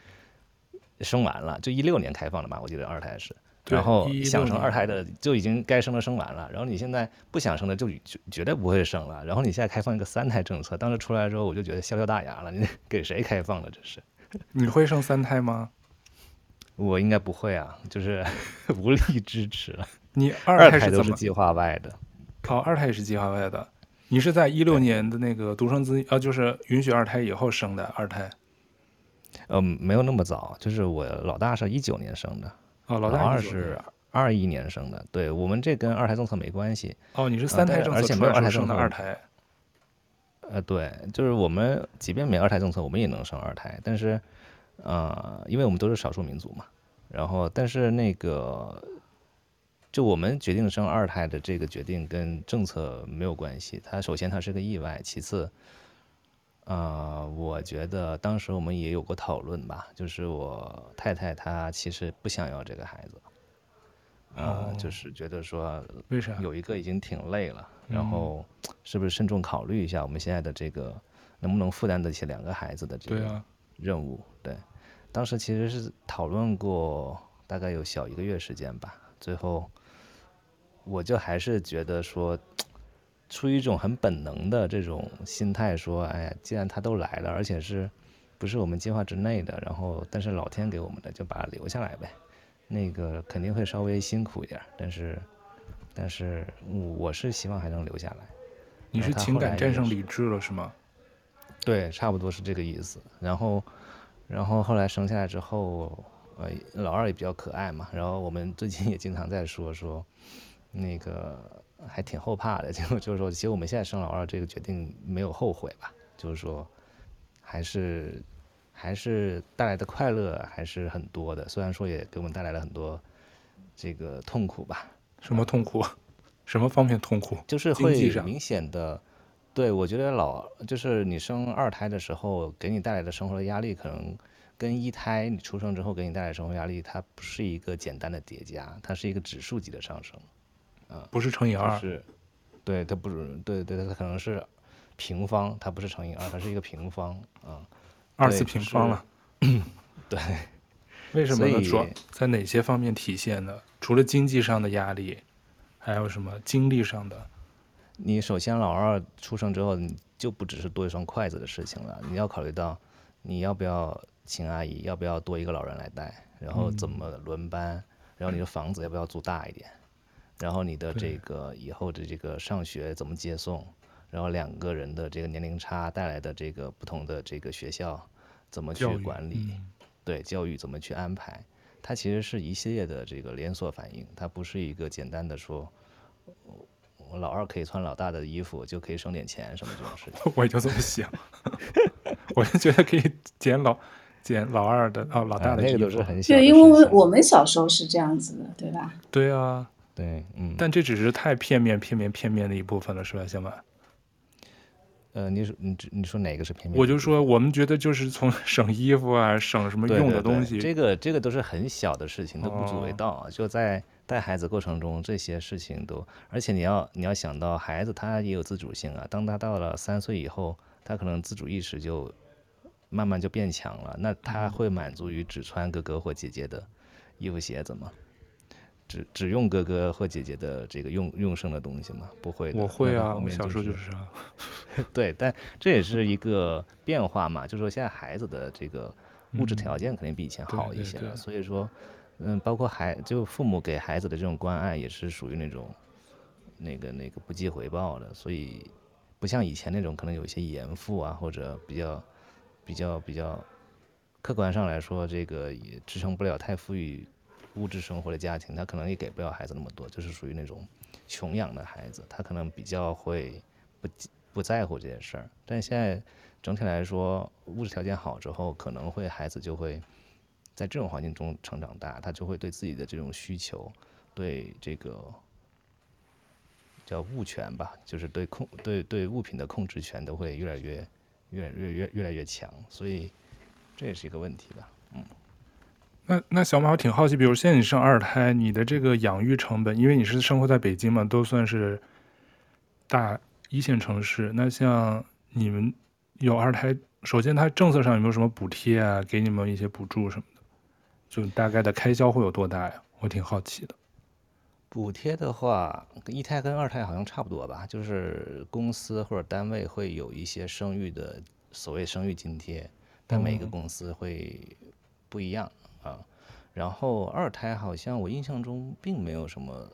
生完了，就一六年开放的嘛，我记得二胎是。然后想生二胎的就已经该生的生完了，然后你现在不想生的就绝绝对不会生了。然后你现在开放一个三胎政策，当时出来之后我就觉得笑掉大牙了。你 给谁开放的这是？你会生三胎吗？我应该不会啊，就是 无力支持了。你二胎都是计划外的。哦，二胎也是计划外的。你是在一六年的那个独生子，呃，就是允许二胎以后生的二胎？嗯，没有那么早，就是我老大是一九年生的。哦，老大二是二一年生的，对，我们这跟二胎政策没关系。哦，你是三胎政策，而且没有二胎政策二胎。呃，对，就是我们即便没二胎政策，我们也能生二胎，但是，呃，因为我们都是少数民族嘛，然后，但是那个，就我们决定生二胎的这个决定跟政策没有关系。它首先它是个意外，其次。啊、呃，我觉得当时我们也有过讨论吧，就是我太太她其实不想要这个孩子，啊、呃，就是觉得说，为啥有一个已经挺累了，然后是不是慎重考虑一下我们现在的这个能不能负担得起两个孩子的这个任务？对，当时其实是讨论过大概有小一个月时间吧，最后我就还是觉得说。出于一种很本能的这种心态，说：“哎呀，既然他都来了，而且是不是我们计划之内的，然后但是老天给我们的，就把他留下来呗。那个肯定会稍微辛苦一点，但是但是我是希望还能留下来。你是情感战胜理智了是吗？对，差不多是这个意思。然后然后后来生下来之后，呃，老二也比较可爱嘛。然后我们最近也经常在说说那个。”还挺后怕的，就就是说，其实我们现在生老二这个决定没有后悔吧，就是说，还是还是带来的快乐还是很多的，虽然说也给我们带来了很多这个痛苦吧。什么痛苦？什么方面痛苦？就是会明显的，对，我觉得老就是你生二胎的时候给你带来的生活的压力，可能跟一胎你出生之后给你带来的生活压力，它不是一个简单的叠加，它是一个指数级的上升。不是乘以二，是，对，它不是，对对，它可能是平方，它不是乘以二，它是一个平方啊，二次平方了，对，为什么呢？主要在哪些方面体现呢？除了经济上的压力，还有什么精力上的？你首先老二出生之后，你就不只是多一双筷子的事情了，你要考虑到你要不要请阿姨，要不要多一个老人来带，然后怎么轮班，嗯、然后你的房子要不要租大一点？然后你的这个以后的这个上学怎么接送，然后两个人的这个年龄差带来的这个不同的这个学校怎么去管理，嗯、对教育怎么去安排，它其实是一系列的这个连锁反应，它不是一个简单的说，我老二可以穿老大的衣服就可以省点钱什么这种事情。我也就这么想，我就觉得可以捡老捡老二的哦老大的衣服，啊、那个都是很小的。对，因为我我们小时候是这样子的，对吧？对啊。对，嗯，但这只是太片面、片面、片面的一部分了，是吧，小马？呃，你说你你说哪个是片面？我就说我们觉得就是从 省衣服啊，省什么用的东西，对对对，这个这个都是很小的事情，都不足为道。哦、就在带孩子过程中，这些事情都，而且你要你要想到孩子他也有自主性啊，当他到了三岁以后，他可能自主意识就慢慢就变强了，那他会满足于只穿哥哥或姐姐的衣服鞋子吗？只只用哥哥或姐姐的这个用用剩的东西吗？不会的，我会啊，我小时候就是啊。对，但这也是一个变化嘛，就是说现在孩子的这个物质条件肯定比以前好一些了，所以说，嗯，包括孩就父母给孩子的这种关爱也是属于那种那个那个不计回报的，所以不像以前那种可能有一些严父啊，或者比较比较比较客观上来说，这个也支撑不了太富裕。物质生活的家庭，他可能也给不了孩子那么多，就是属于那种穷养的孩子，他可能比较会不不在乎这件事儿。但现在整体来说，物质条件好之后，可能会孩子就会在这种环境中成长大，他就会对自己的这种需求，对这个叫物权吧，就是对控对对物品的控制权都会越来越越来越越越来越强，所以这也是一个问题吧，嗯。那那小马，我挺好奇，比如现在你生二胎，你的这个养育成本，因为你是生活在北京嘛，都算是大一线城市。那像你们有二胎，首先它政策上有没有什么补贴啊？给你们一些补助什么的？就大概的开销会有多大呀？我挺好奇的。补贴的话，一胎跟二胎好像差不多吧，就是公司或者单位会有一些生育的所谓生育津贴，但每个公司会不一样。然后二胎好像我印象中并没有什么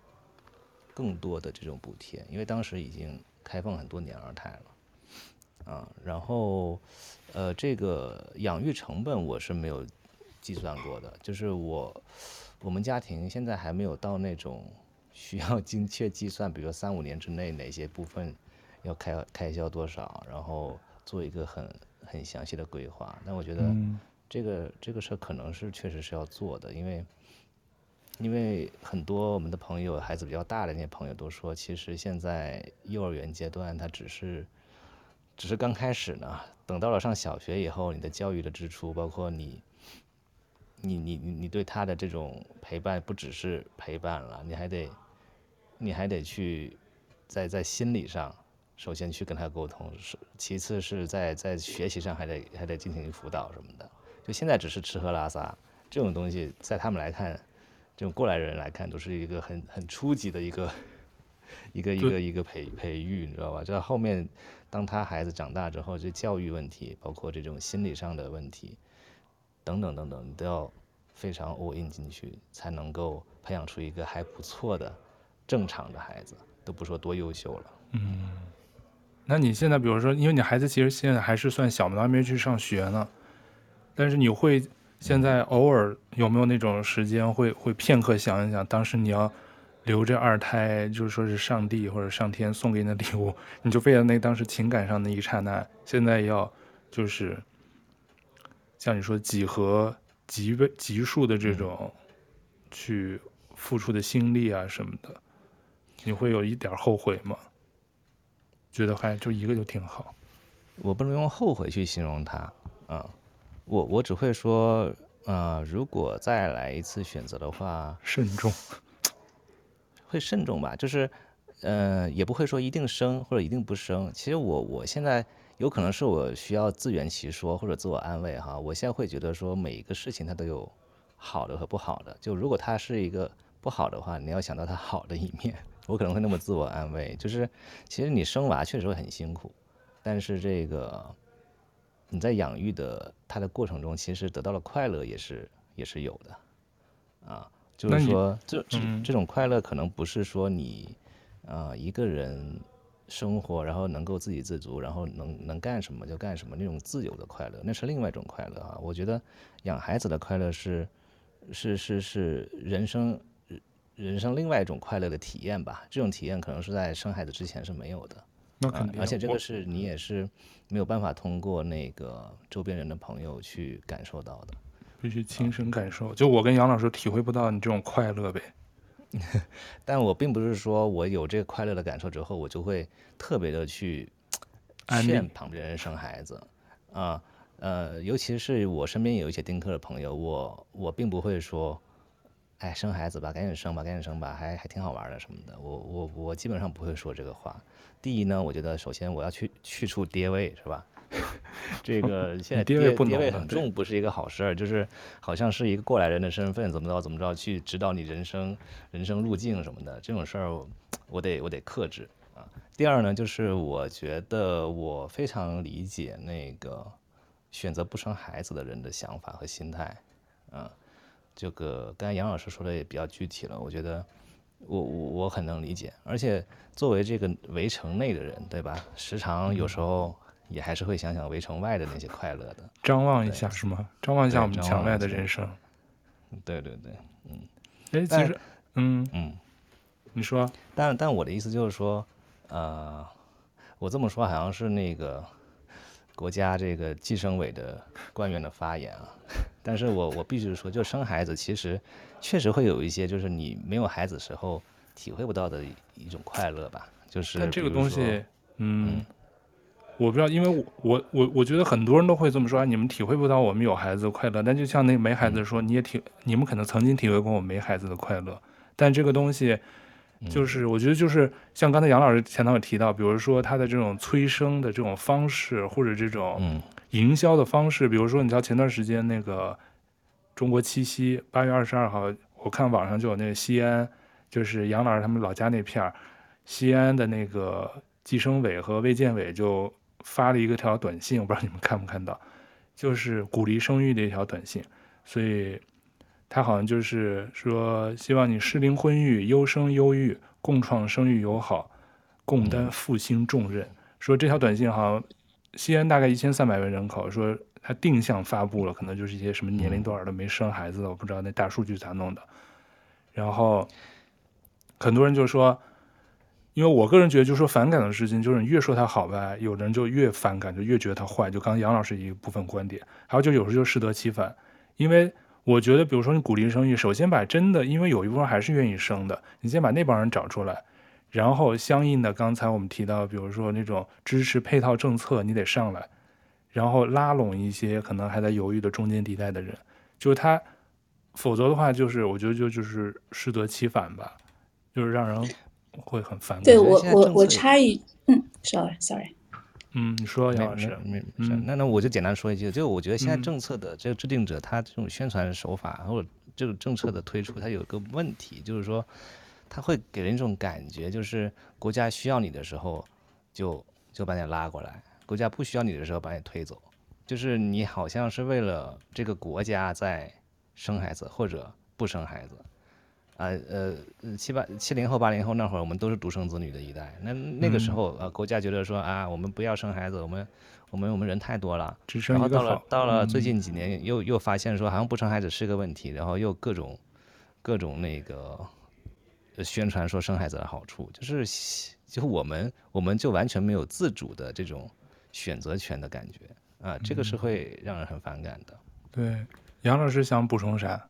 更多的这种补贴，因为当时已经开放很多年二胎了，啊，然后呃这个养育成本我是没有计算过的，就是我我们家庭现在还没有到那种需要精确计算，比如三五年之内哪些部分要开开销多少，然后做一个很很详细的规划，但我觉得。这个这个事儿可能是确实是要做的，因为因为很多我们的朋友孩子比较大的那些朋友都说，其实现在幼儿园阶段他只是只是刚开始呢，等到了上小学以后，你的教育的支出，包括你你你你你对他的这种陪伴，不只是陪伴了，你还得你还得去在在心理上，首先去跟他沟通，是其次是在在学习上还得还得进行辅导什么的。就现在只是吃喝拉撒这种东西，在他们来看，这种过来人来看，都是一个很很初级的一个一个一个一个培培育，你知道吧？这后面，当他孩子长大之后，这教育问题，包括这种心理上的问题，等等等等，你都要非常 all in 进去，才能够培养出一个还不错的正常的孩子，都不说多优秀了。嗯，那你现在比如说，因为你孩子其实现在还是算小嘛，还没去上学呢。但是你会现在偶尔有没有那种时间会会片刻想一想，当时你要留着二胎，就是说是上帝或者上天送给你的礼物，你就为了那当时情感上的一刹那，现在要就是像你说几何级倍级数的这种去付出的心力啊什么的，你会有一点后悔吗？觉得还就一个就挺好。我不能用后悔去形容它啊。我我只会说，啊、呃，如果再来一次选择的话，慎重，会慎重吧。就是，呃，也不会说一定生或者一定不生。其实我我现在有可能是我需要自圆其说或者自我安慰哈。我现在会觉得说每一个事情它都有好的和不好的。就如果它是一个不好的话，你要想到它好的一面。我可能会那么自我安慰，就是其实你生娃确实会很辛苦，但是这个。你在养育的他的过程中，其实得到了快乐，也是也是有的，啊，就是说这这这种快乐可能不是说你啊一个人生活，然后能够自给自足，然后能能干什么就干什么那种自由的快乐，那是另外一种快乐啊。我觉得养孩子的快乐是是是是人生人生另外一种快乐的体验吧。这种体验可能是在生孩子之前是没有的。那肯定，而且这个是你也是没有办法通过那个周边人的朋友去感受到的，必须亲身感受。就我跟杨老师体会不到你这种快乐呗。但我并不是说我有这个快乐的感受之后，我就会特别的去 劝旁边人生孩子啊，呃，尤其是我身边有一些丁克的朋友，我我并不会说。哎，生孩子吧，赶紧生吧，赶紧生吧，还还挺好玩的什么的。我我我基本上不会说这个话。第一呢，我觉得首先我要去去除爹味，是吧？这个 现在爹爹味，爹味很重，不是一个好事儿。就是好像是一个过来人的身份，怎么着怎么着去指导你人生人生路径什么的，这种事儿我得我得克制啊。第二呢，就是我觉得我非常理解那个选择不生孩子的人的想法和心态，啊。这个刚才杨老师说的也比较具体了，我觉得我我我很能理解，而且作为这个围城内的人，对吧？时常有时候也还是会想想围城外的那些快乐的，张望一下是吗？张望一下我们墙外的人生。对对对，嗯。哎，其实，嗯嗯，你说，但但我的意思就是说，呃，我这么说好像是那个。国家这个计生委的官员的发言啊，但是我我必须说，就生孩子其实确实会有一些，就是你没有孩子时候体会不到的一种快乐吧，就是。但这个东西，嗯，我不知道，因为我我我我觉得很多人都会这么说，你们体会不到我们有孩子的快乐。但就像那个没孩子说，你也体，你们可能曾经体会过我没孩子的快乐。但这个东西，就是我觉得就是像刚才杨老师前头有提到，比如说他的这种催生的这种方式，或者这种营销的方式，比如说你知道前段时间那个中国七夕八月二十二号，我看网上就有那个西安，就是杨老师他们老家那片儿，西安的那个计生委和卫健委就。发了一个条短信，我不知道你们看没看到，就是鼓励生育的一条短信。所以他好像就是说，希望你适龄婚育、优生优育，共创生育友好，共担复兴重任。说这条短信好像西安大概一千三百万人口，说他定向发布了，可能就是一些什么年龄多少的没生孩子的，我不知道那大数据咋弄的。然后很多人就说。因为我个人觉得，就是说反感的事情，就是你越说他好吧，有的人就越反感，就越觉得他坏。就刚刚杨老师一部分观点，还有就有时候就适得其反。因为我觉得，比如说你鼓励生育，首先把真的，因为有一部分还是愿意生的，你先把那帮人找出来，然后相应的，刚才我们提到，比如说那种支持配套政策，你得上来，然后拉拢一些可能还在犹豫的中间地带的人，就是他，否则的话，就是我觉得就就是适得其反吧，就是让人。会很反感。对我，我我插一，嗯，sorry sorry，嗯，你说杨老师，没没那那我就简单说一句，就我觉得现在政策的这个制定者，他这种宣传手法或者这个政策的推出，他有个问题，就是说他会给人一种感觉，就是国家需要你的时候就就把你拉过来，国家不需要你的时候把你推走，就是你好像是为了这个国家在生孩子或者不生孩子。啊呃七八七零后八零后那会儿，我们都是独生子女的一代。那那个时候，呃，国家觉得说啊，我们不要生孩子，我们我们我们人太多了。然后到了到了最近几年，又又发现说好像不生孩子是个问题，然后又各种各种那个宣传说生孩子的好处，就是就我们我们就完全没有自主的这种选择权的感觉啊，这个是会让人很反感的。对，杨老师想补充啥？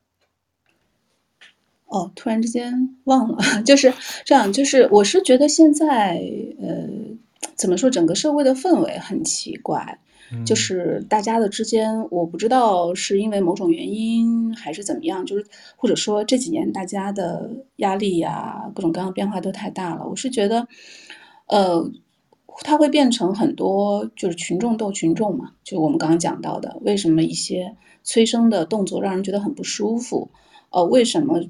哦，突然之间忘了，就是这样。就是我是觉得现在，呃，怎么说，整个社会的氛围很奇怪，嗯、就是大家的之间，我不知道是因为某种原因还是怎么样，就是或者说这几年大家的压力呀、啊，各种各样的变化都太大了。我是觉得，呃，它会变成很多就是群众斗群众嘛，就我们刚刚讲到的，为什么一些催生的动作让人觉得很不舒服？呃，为什么？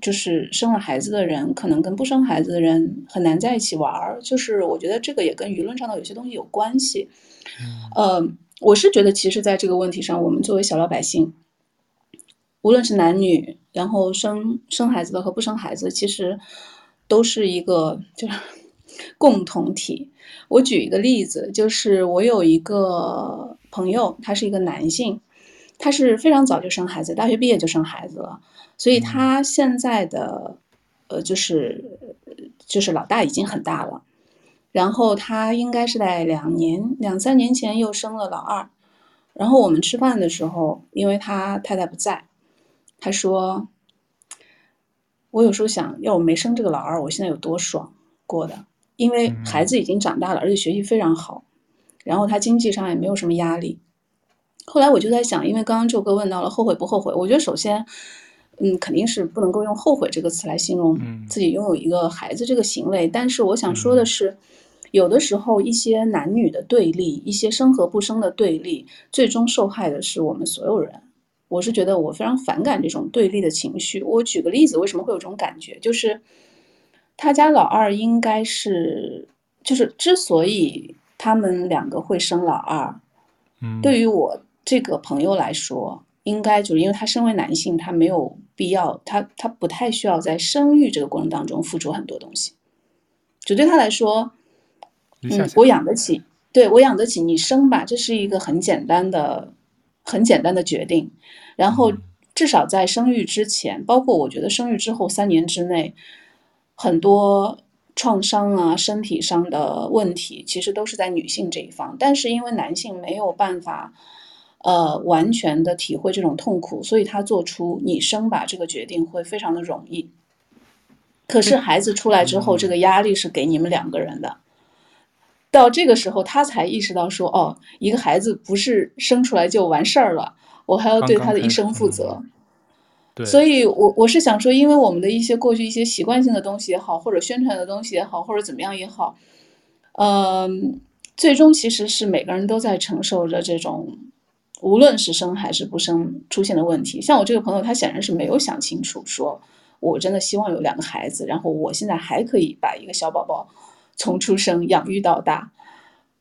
就是生了孩子的人，可能跟不生孩子的人很难在一起玩儿。就是我觉得这个也跟舆论上的有些东西有关系。呃，我是觉得，其实在这个问题上，我们作为小老百姓，无论是男女，然后生生孩子的和不生孩子，其实都是一个就是 共同体。我举一个例子，就是我有一个朋友，他是一个男性，他是非常早就生孩子，大学毕业就生孩子了。所以他现在的，呃，就是就是老大已经很大了，然后他应该是在两年两三年前又生了老二，然后我们吃饭的时候，因为他太太不在，他说，我有时候想要我没生这个老二，我现在有多爽过的，因为孩子已经长大了，而且学习非常好，然后他经济上也没有什么压力。后来我就在想，因为刚刚宙哥问到了后悔不后悔，我觉得首先。嗯，肯定是不能够用后悔这个词来形容自己拥有一个孩子这个行为。嗯、但是我想说的是，有的时候一些男女的对立，一些生和不生的对立，最终受害的是我们所有人。我是觉得我非常反感这种对立的情绪。我举个例子，为什么会有这种感觉？就是他家老二应该是，就是之所以他们两个会生老二，嗯，对于我这个朋友来说。应该就是因为他身为男性，他没有必要，他他不太需要在生育这个过程当中付出很多东西。就对他来说，嗯，我养得起，对，我养得起，你生吧，这是一个很简单的、很简单的决定。然后至少在生育之前，包括我觉得生育之后三年之内，很多创伤啊、身体上的问题，其实都是在女性这一方。但是因为男性没有办法。呃，完全的体会这种痛苦，所以他做出你生吧这个决定会非常的容易。可是孩子出来之后，这个压力是给你们两个人的。到这个时候，他才意识到说，哦，一个孩子不是生出来就完事儿了，我还要对他的一生负责。所以我我是想说，因为我们的一些过去一些习惯性的东西也好，或者宣传的东西也好，或者怎么样也好，嗯、呃，最终其实是每个人都在承受着这种，无论是生还是不生出现的问题。像我这个朋友，他显然是没有想清楚，说我真的希望有两个孩子，然后我现在还可以把一个小宝宝。从出生养育到大，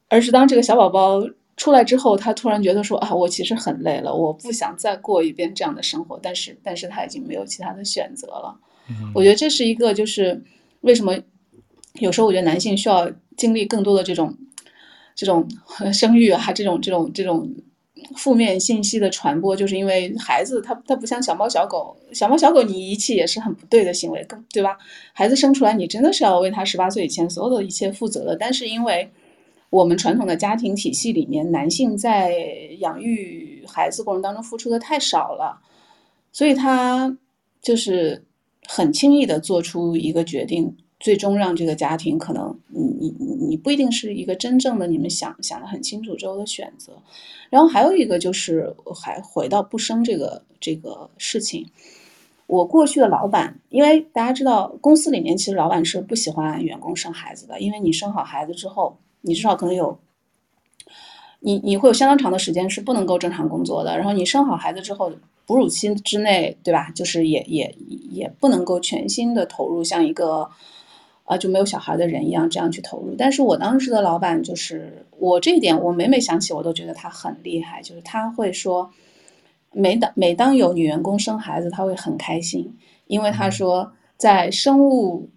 而是当这个小宝宝出来之后，他突然觉得说啊，我其实很累了，我不想再过一遍这样的生活。但是，但是他已经没有其他的选择了。嗯。我觉得这是一个，就是为什么有时候我觉得男性需要经历更多的这种这种生育啊，这种这种这种。负面信息的传播，就是因为孩子他他不像小猫小狗，小猫小狗你遗弃也是很不对的行为，对吧？孩子生出来，你真的是要为他十八岁以前所有的一切负责的。但是因为我们传统的家庭体系里面，男性在养育孩子过程当中付出的太少了，所以他就是很轻易的做出一个决定。最终让这个家庭可能你你你不一定是一个真正的你们想想得很清楚之后的选择，然后还有一个就是还回到不生这个这个事情，我过去的老板，因为大家知道公司里面其实老板是不喜欢员工生孩子的，因为你生好孩子之后，你至少可能有你你会有相当长的时间是不能够正常工作的，然后你生好孩子之后哺乳期之内，对吧？就是也也也不能够全心的投入像一个。啊，就没有小孩的人一样这样去投入。但是我当时的老板就是我这一点，我每每想起我都觉得他很厉害。就是他会说，每当每当有女员工生孩子，他会很开心，因为他说在生物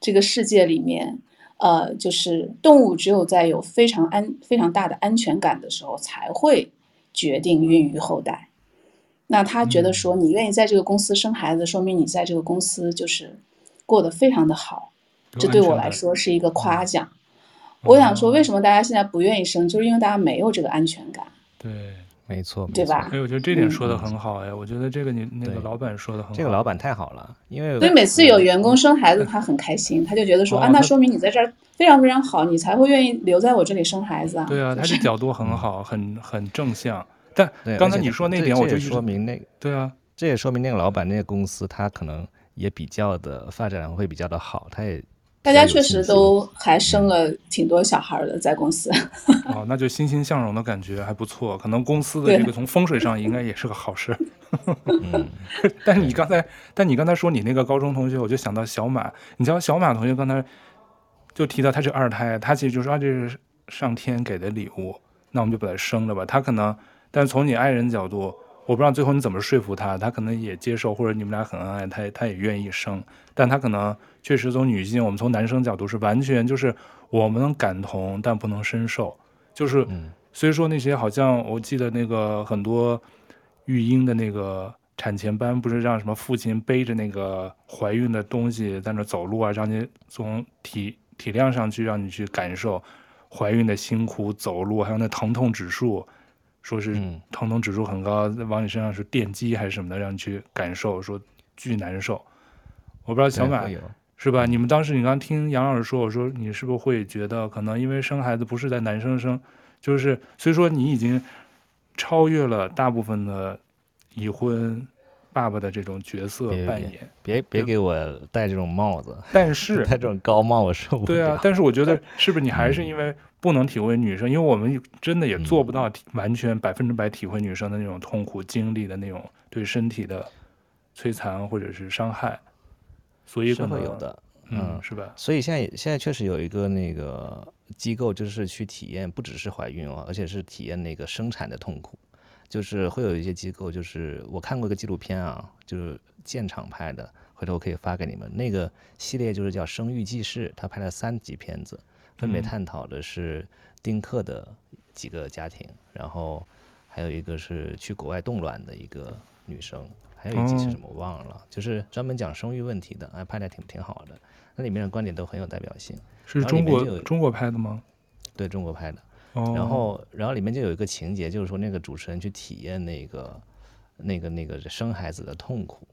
这个世界里面，呃，就是动物只有在有非常安非常大的安全感的时候，才会决定孕育后代。那他觉得说，你愿意在这个公司生孩子，说明你在这个公司就是过得非常的好。这对我来说是一个夸奖。我想说，为什么大家现在不愿意生，就是因为大家没有这个安全感。对，没错，对吧？哎，我觉得这点说的很好哎，我觉得这个你那个老板说的很好。这个老板太好了，因为所以每次有员工生孩子，他很开心，他就觉得说啊，那说明你在这儿非常非常好，你才会愿意留在我这里生孩子啊。对啊，他的角度很好，很 很正向。但刚才你说那点，我就说明那个对啊，这也说明那个老板那个公司，他可能也比较的发展会比较的好，他也。大家确实都还生了挺多小孩的，在公司。哦，那就欣欣向荣的感觉还不错。可能公司的这个从风水上应该也是个好事。但是你刚才，但你刚才说你那个高中同学，我就想到小马。你知道小马同学刚才就提到他是二胎，他其实就说啊，这是上天给的礼物，那我们就把他生了吧。他可能，但是从你爱人角度，我不知道最后你怎么说服他，他可能也接受，或者你们俩很恩爱，他他也愿意生，但他可能。确实，从女性，我们从男生角度是完全就是我们能感同，但不能深受。就是，所以说那些好像我记得那个很多育婴的那个产前班，不是让什么父亲背着那个怀孕的东西在那走路啊，让你从体体量上去让你去感受怀孕的辛苦，走路还有那疼痛指数，说是疼痛指数很高，往你身上是电击还是什么的，让你去感受，说巨难受。我不知道小马。是吧？你们当时你刚听杨老师说，我说你是不是会觉得可能因为生孩子不是在男生生，就是所以说你已经超越了大部分的已婚爸爸的这种角色扮演。别别，给我戴这种帽子，但是 戴这种高帽我受不了。对啊，但是我觉得 是不是你还是因为不能体会女生，嗯、因为我们真的也做不到完全百分之百体会女生的那种痛苦经历的那种对身体的摧残或者是伤害。所以可能会有的，嗯，是吧？所以现在现在确实有一个那个机构，就是去体验，不只是怀孕哦，而且是体验那个生产的痛苦。就是会有一些机构，就是我看过一个纪录片啊，就是现场拍的，回头我可以发给你们。那个系列就是叫《生育记事》，他拍了三集片子，分别探讨的是丁克的几个家庭，嗯、然后还有一个是去国外冻卵的一个女生。还有一集是什么我忘了，哦、就是专门讲生育问题的，哎，拍的挺挺好的。那里面的观点都很有代表性。是中国中国拍的吗？对中国拍的。哦。然后，然后里面就有一个情节，就是说那个主持人去体验那个那个那个生孩子的痛苦，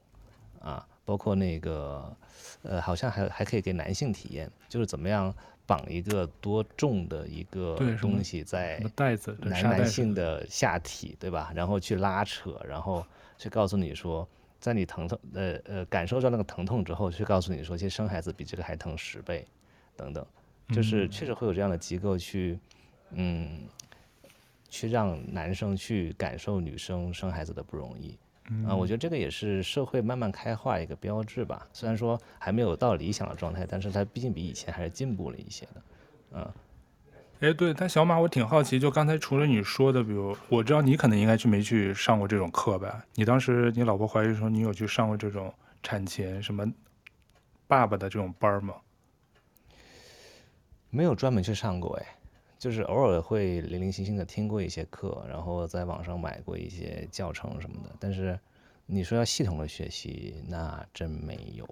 啊，包括那个，呃，好像还还可以给男性体验，就是怎么样绑一个多重的一个东西在袋子男男性的下体，对吧？然后去拉扯，然后去告诉你说，在你疼痛呃呃感受到那个疼痛之后，去告诉你说，其实生孩子比这个还疼十倍，等等，就是确实会有这样的机构去，嗯，去让男生去感受女生生孩子的不容易。啊，我觉得这个也是社会慢慢开化一个标志吧。虽然说还没有到理想的状态，但是它毕竟比以前还是进步了一些的。嗯，哎，对，但小马，我挺好奇，就刚才除了你说的，比如我知道你可能应该去没去上过这种课吧？你当时你老婆怀孕的时候，你有去上过这种产前什么爸爸的这种班吗？没有专门去上过，哎。就是偶尔会零零星星的听过一些课，然后在网上买过一些教程什么的。但是你说要系统的学习，那真没有。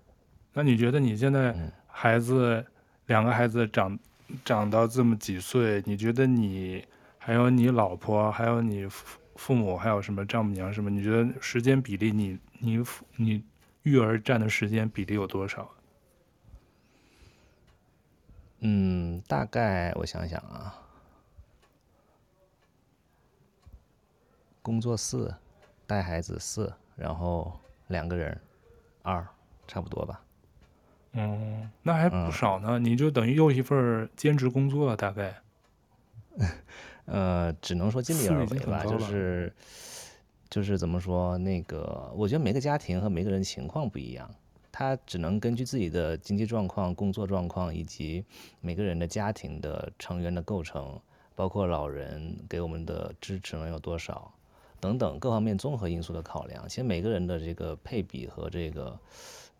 那你觉得你现在孩子、嗯、两个孩子长长到这么几岁，你觉得你还有你老婆，还有你父父母，还有什么丈母娘什么？你觉得时间比例你，你你你育儿占的时间比例有多少？嗯，大概我想想啊。工作四，带孩子四，然后两个人二，差不多吧。嗯，那还不少呢。嗯、你就等于又一份兼职工作了，大概。呃，只能说尽力而为吧，就是就是怎么说那个，我觉得每个家庭和每个人情况不一样，他只能根据自己的经济状况、工作状况以及每个人的家庭的成员的构成，包括老人给我们的支持能有多少。等等各方面综合因素的考量，其实每个人的这个配比和这个，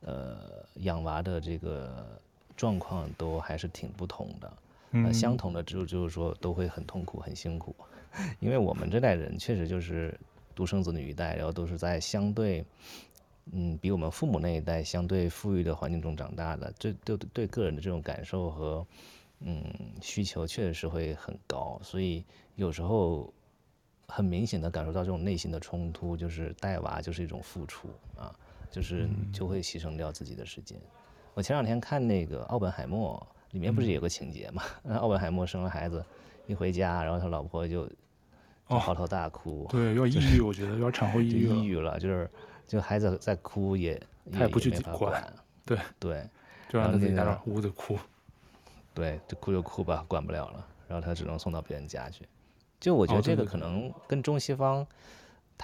呃，养娃的这个状况都还是挺不同的。呃，相同的就就是说都会很痛苦很辛苦，因为我们这代人确实就是独生子女一代，然后都是在相对，嗯，比我们父母那一代相对富裕的环境中长大的，这对对对个人的这种感受和嗯需求确实是会很高，所以有时候。很明显的感受到这种内心的冲突，就是带娃就是一种付出啊，就是就会牺牲掉自己的时间。我前两天看那个奥本海默，里面不是有个情节嘛？那 奥本海默生了孩子，一回家，然后他老婆就就嚎啕大哭，对，要抑郁，我觉得要产后抑郁，抑郁了，就是就孩子在哭也他也不去管，管，对对，就让他自己在那屋子哭，对，就哭就哭吧，管不了了，然后他只能送到别人家去。就我觉得这个可能跟中西方，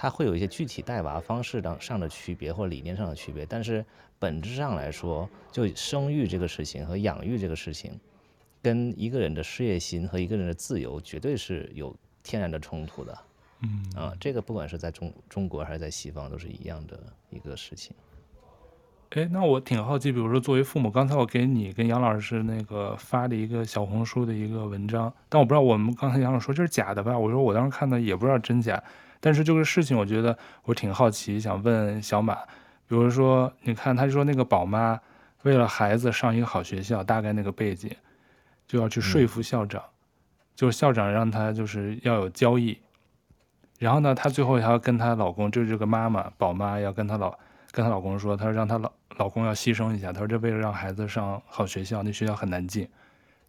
它会有一些具体带娃方式上上的区别或理念上的区别，但是本质上来说，就生育这个事情和养育这个事情，跟一个人的事业心和一个人的自由绝对是有天然的冲突的。嗯啊，这个不管是在中中国还是在西方，都是一样的一个事情。哎，那我挺好奇，比如说作为父母，刚才我给你跟杨老师那个发的一个小红书的一个文章，但我不知道我们刚才杨老师说这是假的吧？我说我当时看的也不知道真假，但是这个事情我觉得我挺好奇，想问小马，比如说你看他说那个宝妈为了孩子上一个好学校，大概那个背景，就要去说服校长，嗯、就是校长让他就是要有交易，然后呢，她最后还要跟她老公，就是这个妈妈宝妈要跟她老跟她老公说，她说让她老。老公要牺牲一下，她说这为了让孩子上好学校，那学校很难进，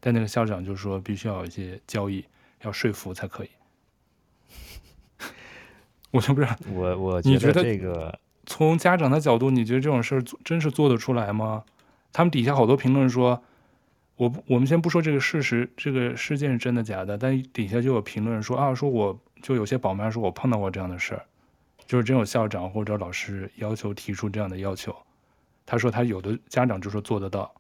但那个校长就说必须要有一些交易，要说服才可以。我就不知道，我我你觉得这个从家长的角度，你觉得这种事儿真是做得出来吗？他们底下好多评论说，我我们先不说这个事实，这个事件是真的假的，但底下就有评论说啊，说我就有些宝妈说我碰到过这样的事儿，就是真有校长或者老师要求提出这样的要求。他说他有的家长就说做得到，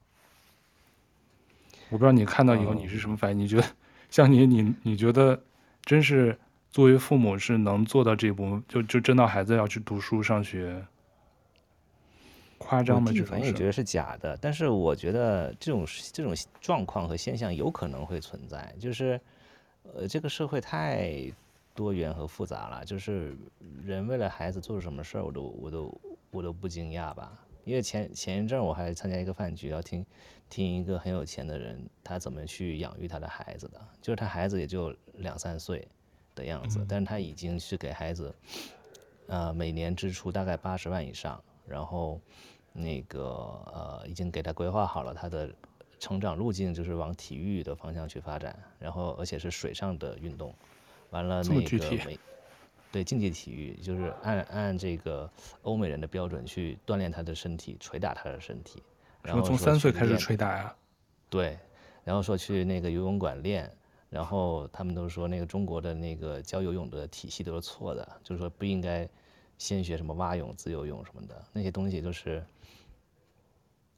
我不知道你看到以后你是什么反应？你觉得像你你你觉得真是作为父母是能做到这一步，就就真到孩子要去读书上学，夸张吗？这种也觉得是假的，但是我觉得这种这种状况和现象有可能会存在，就是呃这个社会太多元和复杂了，就是人为了孩子做了什么事儿，我都我都我都不惊讶吧。因为前前一阵我还参加一个饭局，要听听一个很有钱的人他怎么去养育他的孩子的，就是他孩子也就两三岁的样子，但是他已经是给孩子，呃，每年支出大概八十万以上，然后，那个呃已经给他规划好了他的成长路径，就是往体育的方向去发展，然后而且是水上的运动，完了那个美对竞技体育就是按按这个欧美人的标准去锻炼他的身体，捶打他的身体，然后从三岁开始捶打呀？对，然后说去那个游泳馆练。然后他们都说那个中国的那个教游泳的体系都是错的，就是说不应该先学什么蛙泳、自由泳什么的那些东西，就是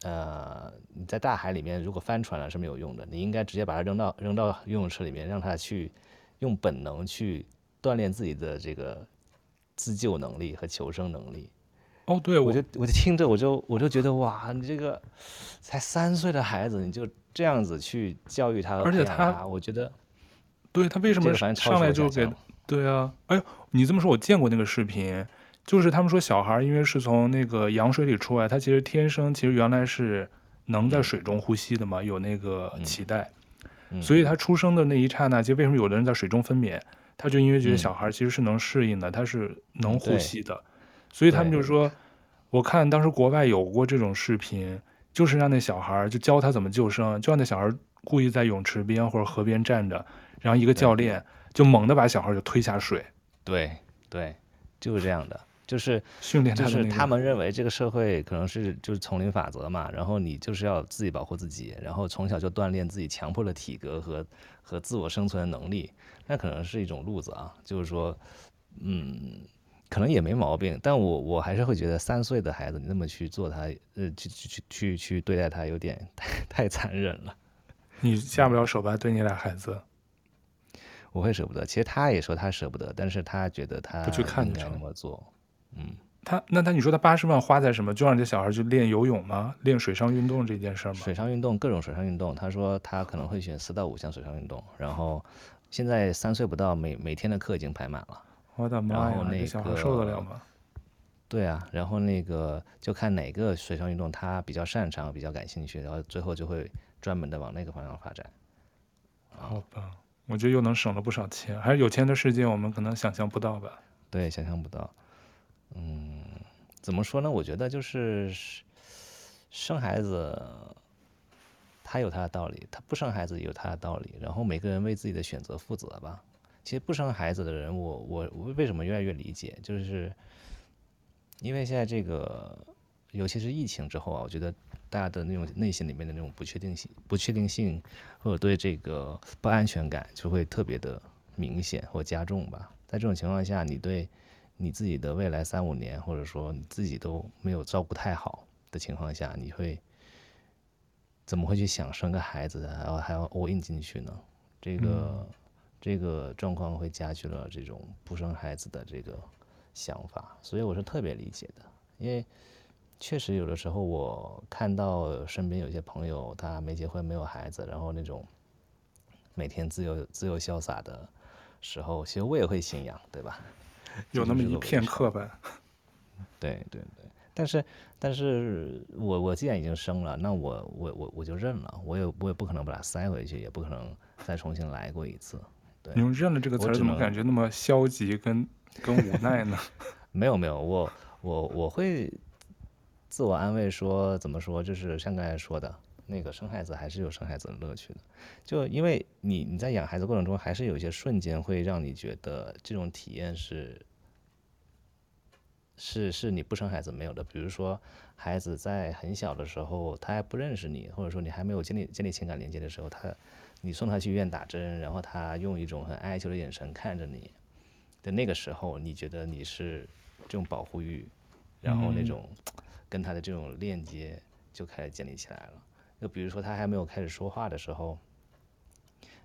呃你在大海里面如果翻船了是没有用的，你应该直接把它扔到扔到游泳池里面，让它去用本能去锻炼自己的这个自救能力和求生能力。哦，对，我就我就听着我就我就觉得哇，你这个才三岁的孩子你就这样子去教育他和培养他，我觉得。对他为什么上来就给？对啊，哎，你这么说，我见过那个视频，就是他们说小孩因为是从那个羊水里出来，他其实天生其实原来是能在水中呼吸的嘛，有那个脐带，所以他出生的那一刹那，就为什么有的人在水中分娩，他就因为觉得小孩其实是能适应的，他是能呼吸的，所以他们就说，我看当时国外有过这种视频，就是让那小孩就教他怎么救生，就让那小孩故意在泳池边或者河边站着。然后一个教练就猛地把小孩就推下水，对对，就是这样的，就是 训练，就是他们认为这个社会可能是就是丛林法则嘛，然后你就是要自己保护自己，然后从小就锻炼自己强迫的体格和和自我生存的能力，那可能是一种路子啊，就是说，嗯，可能也没毛病，但我我还是会觉得三岁的孩子你那么去做他，呃，去去去去去对待他有点太太残忍了，你下不了手吧？对你俩孩子。我会舍不得，其实他也说他舍不得，但是他觉得他不去看你该那么做。嗯，他那他你说他八十万花在什么？就让这小孩去练游泳吗？练水上运动这件事吗？水上运动，各种水上运动。他说他可能会选四到五项水上运动。然后现在三岁不到，每每天的课已经排满了。我的妈呀！那个小孩受得了吗？对啊，然后那个就看哪个水上运动他比较擅长、比较感兴趣，然后最后就会专门的往那个方向发展。好吧。我觉得又能省了不少钱，还是有钱的世界，我们可能想象不到吧？对，想象不到。嗯，怎么说呢？我觉得就是生孩子，他有他的道理；他不生孩子也有他的道理。然后每个人为自己的选择负责吧。其实不生孩子的人，我我我为什么越来越理解？就是因为现在这个，尤其是疫情之后啊，我觉得。大家的那种内心里面的那种不确定性、不确定性，或者对这个不安全感，就会特别的明显或加重吧。在这种情况下，你对你自己的未来三五年，或者说你自己都没有照顾太好的情况下，你会怎么会去想生个孩子，然后还要 all in 进去呢？这个、这个状况会加剧了这种不生孩子的这个想法，所以我是特别理解的，因为。确实，有的时候我看到身边有些朋友，他没结婚，没有孩子，然后那种每天自由自由潇洒的时候，其实我也会心痒，对吧？有那么一片刻吧。对对对，但是但是我我既然已经生了，那我我我我就认了，我也我也不可能把它塞回去，也不可能再重新来过一次。对。你用“认了”这个词，怎么感觉那么消极跟 跟无奈呢？没有没有，我我我会。自我安慰说，怎么说？就是像刚才说的，那个生孩子还是有生孩子的乐趣的。就因为你你在养孩子过程中，还是有一些瞬间会让你觉得这种体验是是是你不生孩子没有的。比如说，孩子在很小的时候，他还不认识你，或者说你还没有建立建立情感连接的时候，他你送他去医院打针，然后他用一种很哀求的眼神看着你的那个时候，你觉得你是这种保护欲，然后那种。嗯跟他的这种链接就开始建立起来了。就比如说他还没有开始说话的时候，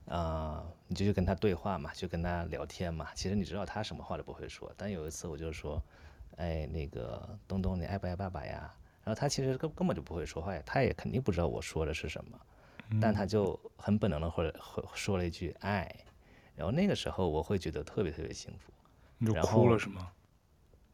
啊、呃，你就去跟他对话嘛，就跟他聊天嘛。其实你知道他什么话都不会说。但有一次我就说，哎，那个东东，你爱不爱爸爸呀？然后他其实根根本就不会说话呀，他也肯定不知道我说的是什么，但他就很本能的或者说了一句爱。然后那个时候我会觉得特别特别幸福。你就哭了是吗？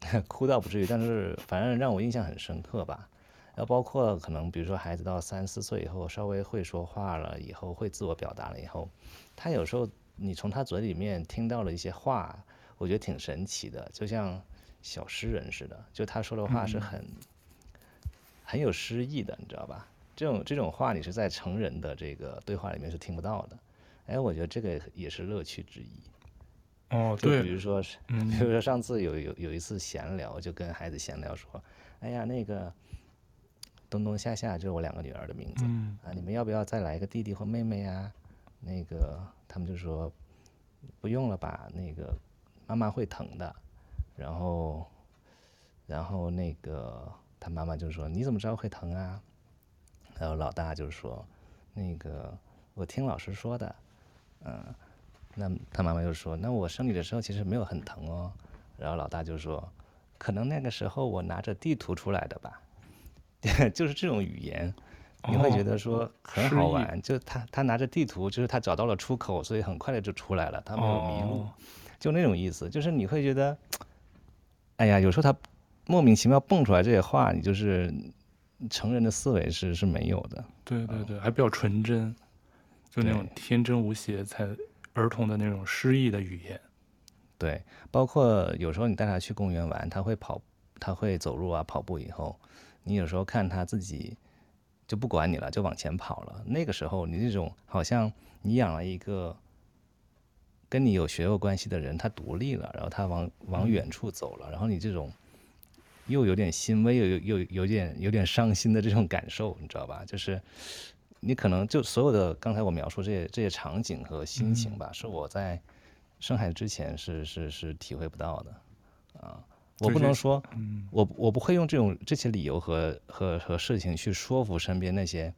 哭倒不至于，但是反正让我印象很深刻吧。然后包括可能，比如说孩子到三四岁以后，稍微会说话了以后，会自我表达了以后，他有时候你从他嘴里面听到了一些话，我觉得挺神奇的，就像小诗人似的。就他说的话是很很有诗意的，你知道吧？这种这种话你是在成人的这个对话里面是听不到的。哎，我觉得这个也是乐趣之一。哦，对，比如说是，嗯，比如说上次有有有一次闲聊，就跟孩子闲聊说，哎呀，那个东东夏夏就是我两个女儿的名字，嗯，啊，你们要不要再来一个弟弟或妹妹呀？那个他们就说不用了吧，那个妈妈会疼的。然后，然后那个他妈妈就说你怎么知道会疼啊？然后老大就说那个我听老师说的，嗯。那他妈妈就说：“那我生你的时候其实没有很疼哦。”然后老大就说：“可能那个时候我拿着地图出来的吧。”就是这种语言，你会觉得说很好玩。哦、就他他拿着地图，就是他找到了出口，所以很快的就出来了，他没有迷路，哦、就那种意思。就是你会觉得，哎呀，有时候他莫名其妙蹦出来这些话，你就是成人的思维是是没有的。对对对，还比较纯真，就那种天真无邪才。儿童的那种诗意的语言，对，包括有时候你带他去公园玩，他会跑，他会走路啊，跑步以后，你有时候看他自己就不管你了，就往前跑了。那个时候，你这种好像你养了一个跟你有血肉关系的人，他独立了，然后他往往远处走了，然后你这种又有点欣慰，又有又有点有点伤心的这种感受，你知道吧？就是。你可能就所有的刚才我描述这些这些场景和心情吧，嗯、是我在生孩子之前是是是体会不到的，啊，我不能说，嗯、我我不会用这种这些理由和和和事情去说服身边那些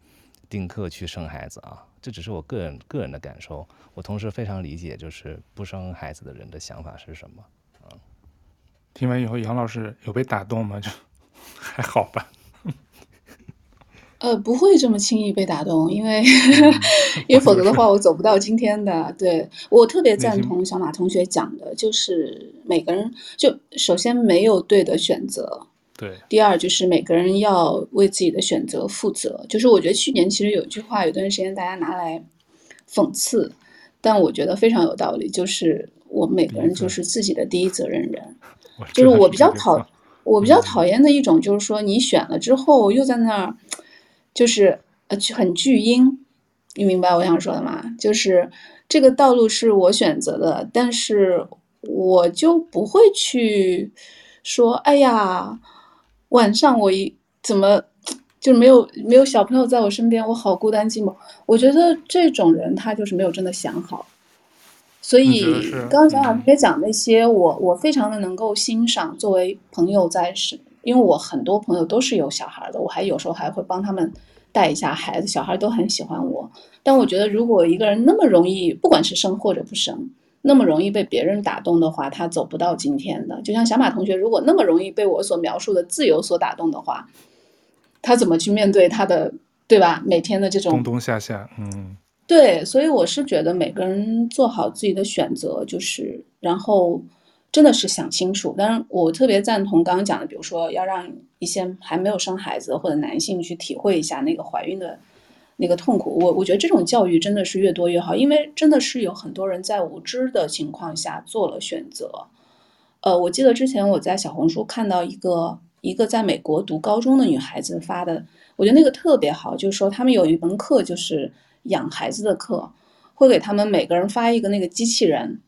丁克去生孩子啊，这只是我个人个人的感受。我同时非常理解，就是不生孩子的人的想法是什么，啊。听完以后，杨老师有被打动吗？就还好吧。呃，不会这么轻易被打动，因为 因为否则的话，我走不到今天的。对，我特别赞同小马同学讲的，就是每个人就首先没有对的选择，对。第二就是每个人要为自己的选择负责。就是我觉得去年其实有一句话，有段时间大家拿来讽刺，但我觉得非常有道理，就是我们每个人就是自己的第一责任人。就是我比较讨我比较讨厌的一种，就是说你选了之后又在那儿。就是呃，很巨婴，你明白我想说的吗？就是这个道路是我选择的，但是我就不会去说，哎呀，晚上我一怎么就没有没有小朋友在我身边，我好孤单寂寞。我觉得这种人他就是没有真的想好。所以刚刚小马同学讲那些，我我非常的能够欣赏。作为朋友在是。因为我很多朋友都是有小孩的，我还有时候还会帮他们带一下孩子，小孩都很喜欢我。但我觉得，如果一个人那么容易，不管是生或者不生，那么容易被别人打动的话，他走不到今天的。就像小马同学，如果那么容易被我所描述的自由所打动的话，他怎么去面对他的，对吧？每天的这种冬冬夏夏，嗯，对。所以我是觉得每个人做好自己的选择，就是然后。真的是想清楚，当然我特别赞同刚刚讲的，比如说要让一些还没有生孩子或者男性去体会一下那个怀孕的那个痛苦。我我觉得这种教育真的是越多越好，因为真的是有很多人在无知的情况下做了选择。呃，我记得之前我在小红书看到一个一个在美国读高中的女孩子发的，我觉得那个特别好，就是说他们有一门课就是养孩子的课，会给他们每个人发一个那个机器人。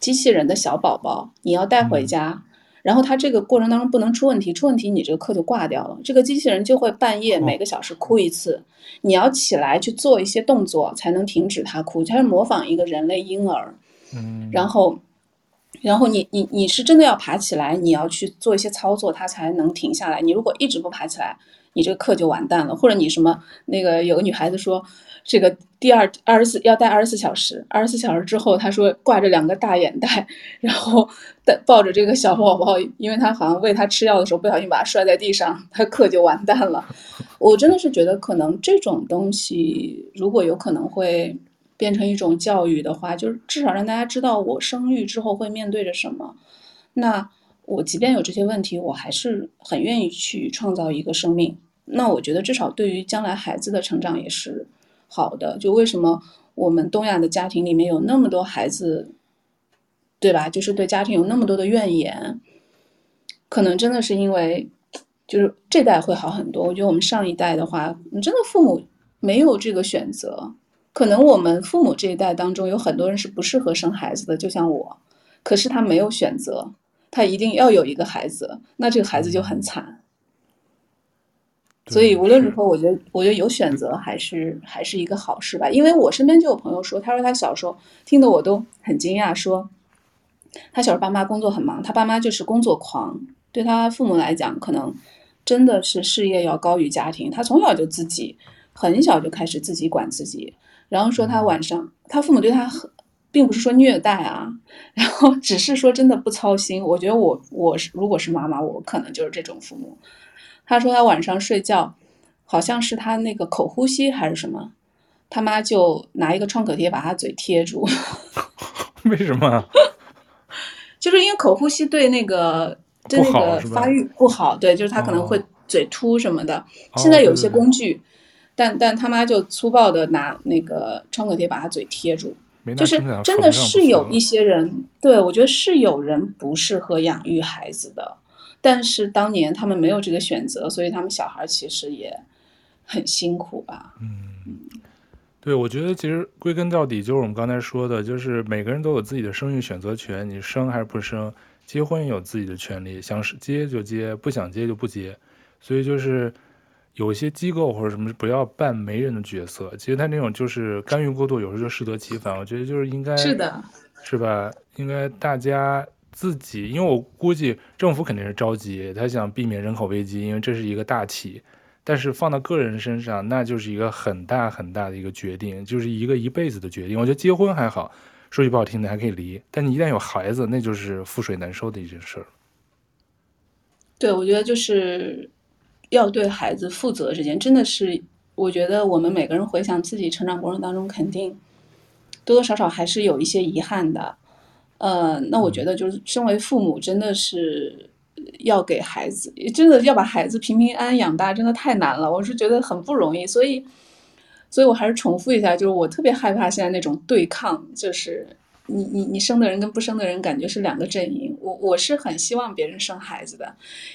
机器人的小宝宝，你要带回家，然后他这个过程当中不能出问题，出问题你这个课就挂掉了。这个机器人就会半夜每个小时哭一次，你要起来去做一些动作才能停止他哭，它是模仿一个人类婴儿。嗯，然后，然后你你你是真的要爬起来，你要去做一些操作，它才能停下来。你如果一直不爬起来，你这个课就完蛋了。或者你什么那个有个女孩子说。这个第二二十四要带二十四小时，二十四小时之后，她说挂着两个大眼袋，然后带抱着这个小宝宝，因为她好像喂她吃药的时候不小心把她摔在地上，她课就完蛋了。我真的是觉得，可能这种东西如果有可能会变成一种教育的话，就是至少让大家知道我生育之后会面对着什么。那我即便有这些问题，我还是很愿意去创造一个生命。那我觉得至少对于将来孩子的成长也是。好的，就为什么我们东亚的家庭里面有那么多孩子，对吧？就是对家庭有那么多的怨言，可能真的是因为，就是这代会好很多。我觉得我们上一代的话，你真的父母没有这个选择。可能我们父母这一代当中有很多人是不适合生孩子的，就像我，可是他没有选择，他一定要有一个孩子，那这个孩子就很惨。所以无论如何，我觉得我觉得有选择还是还是一个好事吧。因为我身边就有朋友说，他说他小时候听得我都很惊讶，说他小时候爸妈工作很忙，他爸妈就是工作狂，对他父母来讲，可能真的是事业要高于家庭。他从小就自己很小就开始自己管自己。然后说他晚上，他父母对他很，并不是说虐待啊，然后只是说真的不操心。我觉得我我是如果是妈妈，我可能就是这种父母。他说他晚上睡觉，好像是他那个口呼吸还是什么，他妈就拿一个创可贴把他嘴贴住。为什么？就是因为口呼吸对那个对那个发育不好，对，就是他可能会嘴凸什么的。哦、现在有一些工具。哦对对对但但他妈就粗暴的拿那个创可贴把他嘴贴住，就是真的是有一些人，对，我觉得是有人不适合养育孩子的，但是当年他们没有这个选择，所以他们小孩其实也很辛苦吧。嗯，对，我觉得其实归根到底就是我们刚才说的，就是每个人都有自己的生育选择权，你生还是不生，结婚也有自己的权利，想结就结，不想结就不结，所以就是。有一些机构或者什么不要扮媒人的角色，其实他那种就是干预过度，有时候就适得其反。我觉得就是应该是的，是吧？应该大家自己，因为我估计政府肯定是着急，他想避免人口危机，因为这是一个大题。但是放到个人身上，那就是一个很大很大的一个决定，就是一个一辈子的决定。我觉得结婚还好，说句不好听的还可以离，但你一旦有孩子，那就是覆水难收的一件事儿。对，我觉得就是。要对孩子负责，这件真的是，我觉得我们每个人回想自己成长过程当中，肯定多多少少还是有一些遗憾的。呃，那我觉得就是身为父母，真的是要给孩子，真的要把孩子平平安安养大，真的太难了。我是觉得很不容易，所以，所以我还是重复一下，就是我特别害怕现在那种对抗，就是。你你你生的人跟不生的人感觉是两个阵营，我我是很希望别人生孩子的，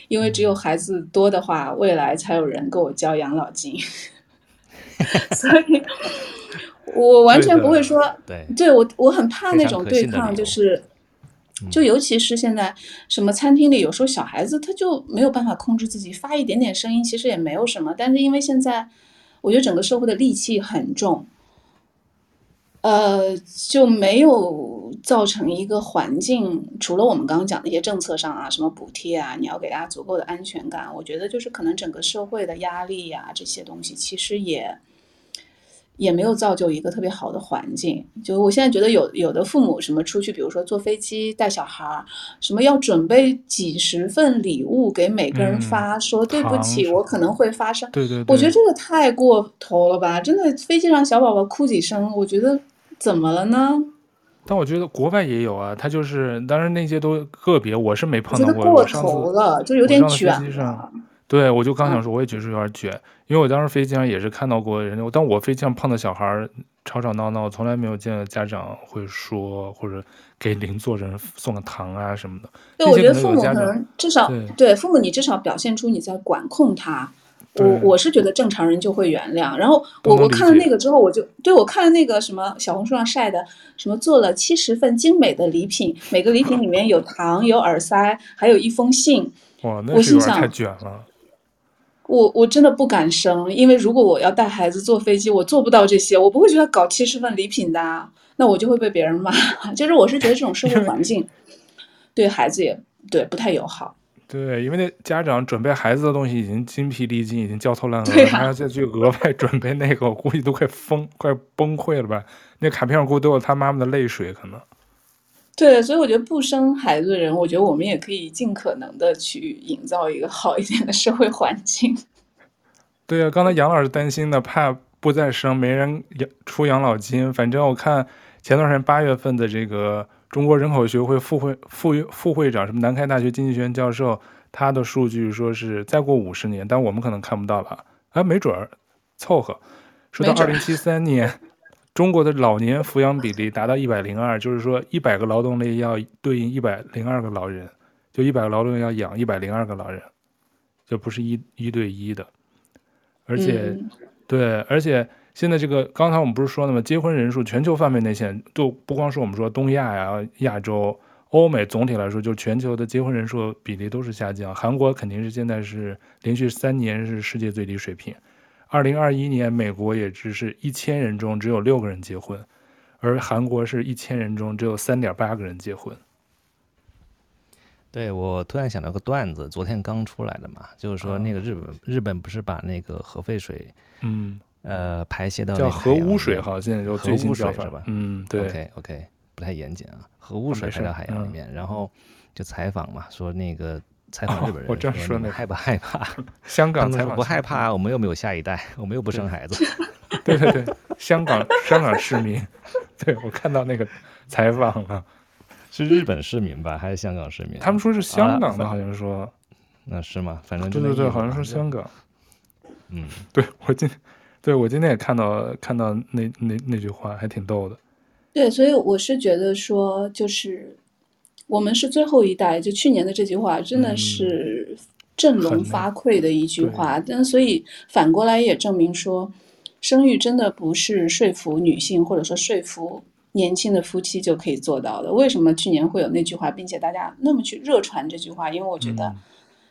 因为只有孩子多的话，未来才有人给我交养老金，所以，我完全不会说，对，对我我很怕那种对抗，就是，就尤其是现在什么餐厅里，有时候小孩子他就没有办法控制自己，发一点点声音其实也没有什么，但是因为现在，我觉得整个社会的戾气很重。呃，就没有造成一个环境，除了我们刚刚讲的一些政策上啊，什么补贴啊，你要给大家足够的安全感。我觉得就是可能整个社会的压力呀，这些东西其实也也没有造就一个特别好的环境。就我现在觉得有有的父母什么出去，比如说坐飞机带小孩儿，什么要准备几十份礼物给每个人发，嗯、说对不起，我可能会发生。对对对，我觉得这个太过头了吧？真的，飞机上小宝宝哭几声，我觉得。怎么了呢？但我觉得国外也有啊，他就是，当然那些都个别，我是没碰到过。过头了，就有点卷了。对，我就刚想说，我也觉得有点卷，嗯、因为我当时飞机上也是看到过人家，但我飞机上碰到小孩吵吵闹闹，从来没有见到家长会说或者给邻座人送个糖啊什么的。对，我觉得父母可能至少对，对父母，你至少表现出你在管控他。我我是觉得正常人就会原谅，然后我我看了那个之后，我就对我看了那个什么小红书上晒的什么做了七十份精美的礼品，每个礼品里面有糖、有耳塞，还有一封信。哇，那是有点太卷了。我我真的不敢生，因为如果我要带孩子坐飞机，我做不到这些，我不会觉得搞七十份礼品的，那我就会被别人骂。就是我是觉得这种社会环境 对孩子也对不太友好。对，因为那家长准备孩子的东西已经精疲力尽，已经焦头烂额，还要再去额外准备那个，我估计都快疯、快崩溃了吧？那卡片上估计都有他妈妈的泪水，可能。对，所以我觉得不生孩子的人，我觉得我们也可以尽可能的去营造一个好一点的社会环境。对呀、啊，刚才杨老师担心的，怕不再生，没人养出养老金。反正我看前段时间八月份的这个。中国人口学会副会副副会长，什么南开大学经济学院教授，他的数据说是再过五十年，但我们可能看不到了，哎，没准儿凑合。说到二零七三年，中国的老年抚养比例达到一百零二，就是说一百个劳动力要对应一百零二个老人，就一百个劳动力要养一百零二个老人。就不是一一对一的，而且、嗯、对，而且现在这个刚才我们不是说了吗？结婚人数全球范围内现在都不光是我们说东亚呀、亚洲、欧美，总体来说就全球的结婚人数比例都是下降。韩国肯定是现在是连续三年是世界最低水平。二零二一年，美国也只是一千人中只有六个人结婚，而韩国是一千人中只有三点八个人结婚。对，我突然想到个段子，昨天刚出来的嘛，就是说那个日本，啊、日本不是把那个核废水，嗯，呃，排泄到叫核污水，好像有核污水是吧？嗯，对。OK OK，不太严谨啊，核污水排到海洋里面，嗯、然后就采访嘛，说那个。采访日本人，哦、我这样说，你害不害怕？香港采访不害怕，我们又没有下一代，我们又不生孩子。对对对，香港香港市民，对我看到那个采访了，是日本市民吧，还是香港市民？他们说是香港的，好像说，啊、那是吗？反正对对对，好像说香港。嗯，对我今对我今天也看到看到那那那句话，还挺逗的。对，所以我是觉得说，就是。我们是最后一代，就去年的这句话真的是振聋发聩的一句话。嗯、但所以反过来也证明说，生育真的不是说服女性或者说说服年轻的夫妻就可以做到的。为什么去年会有那句话，并且大家那么去热传这句话？因为我觉得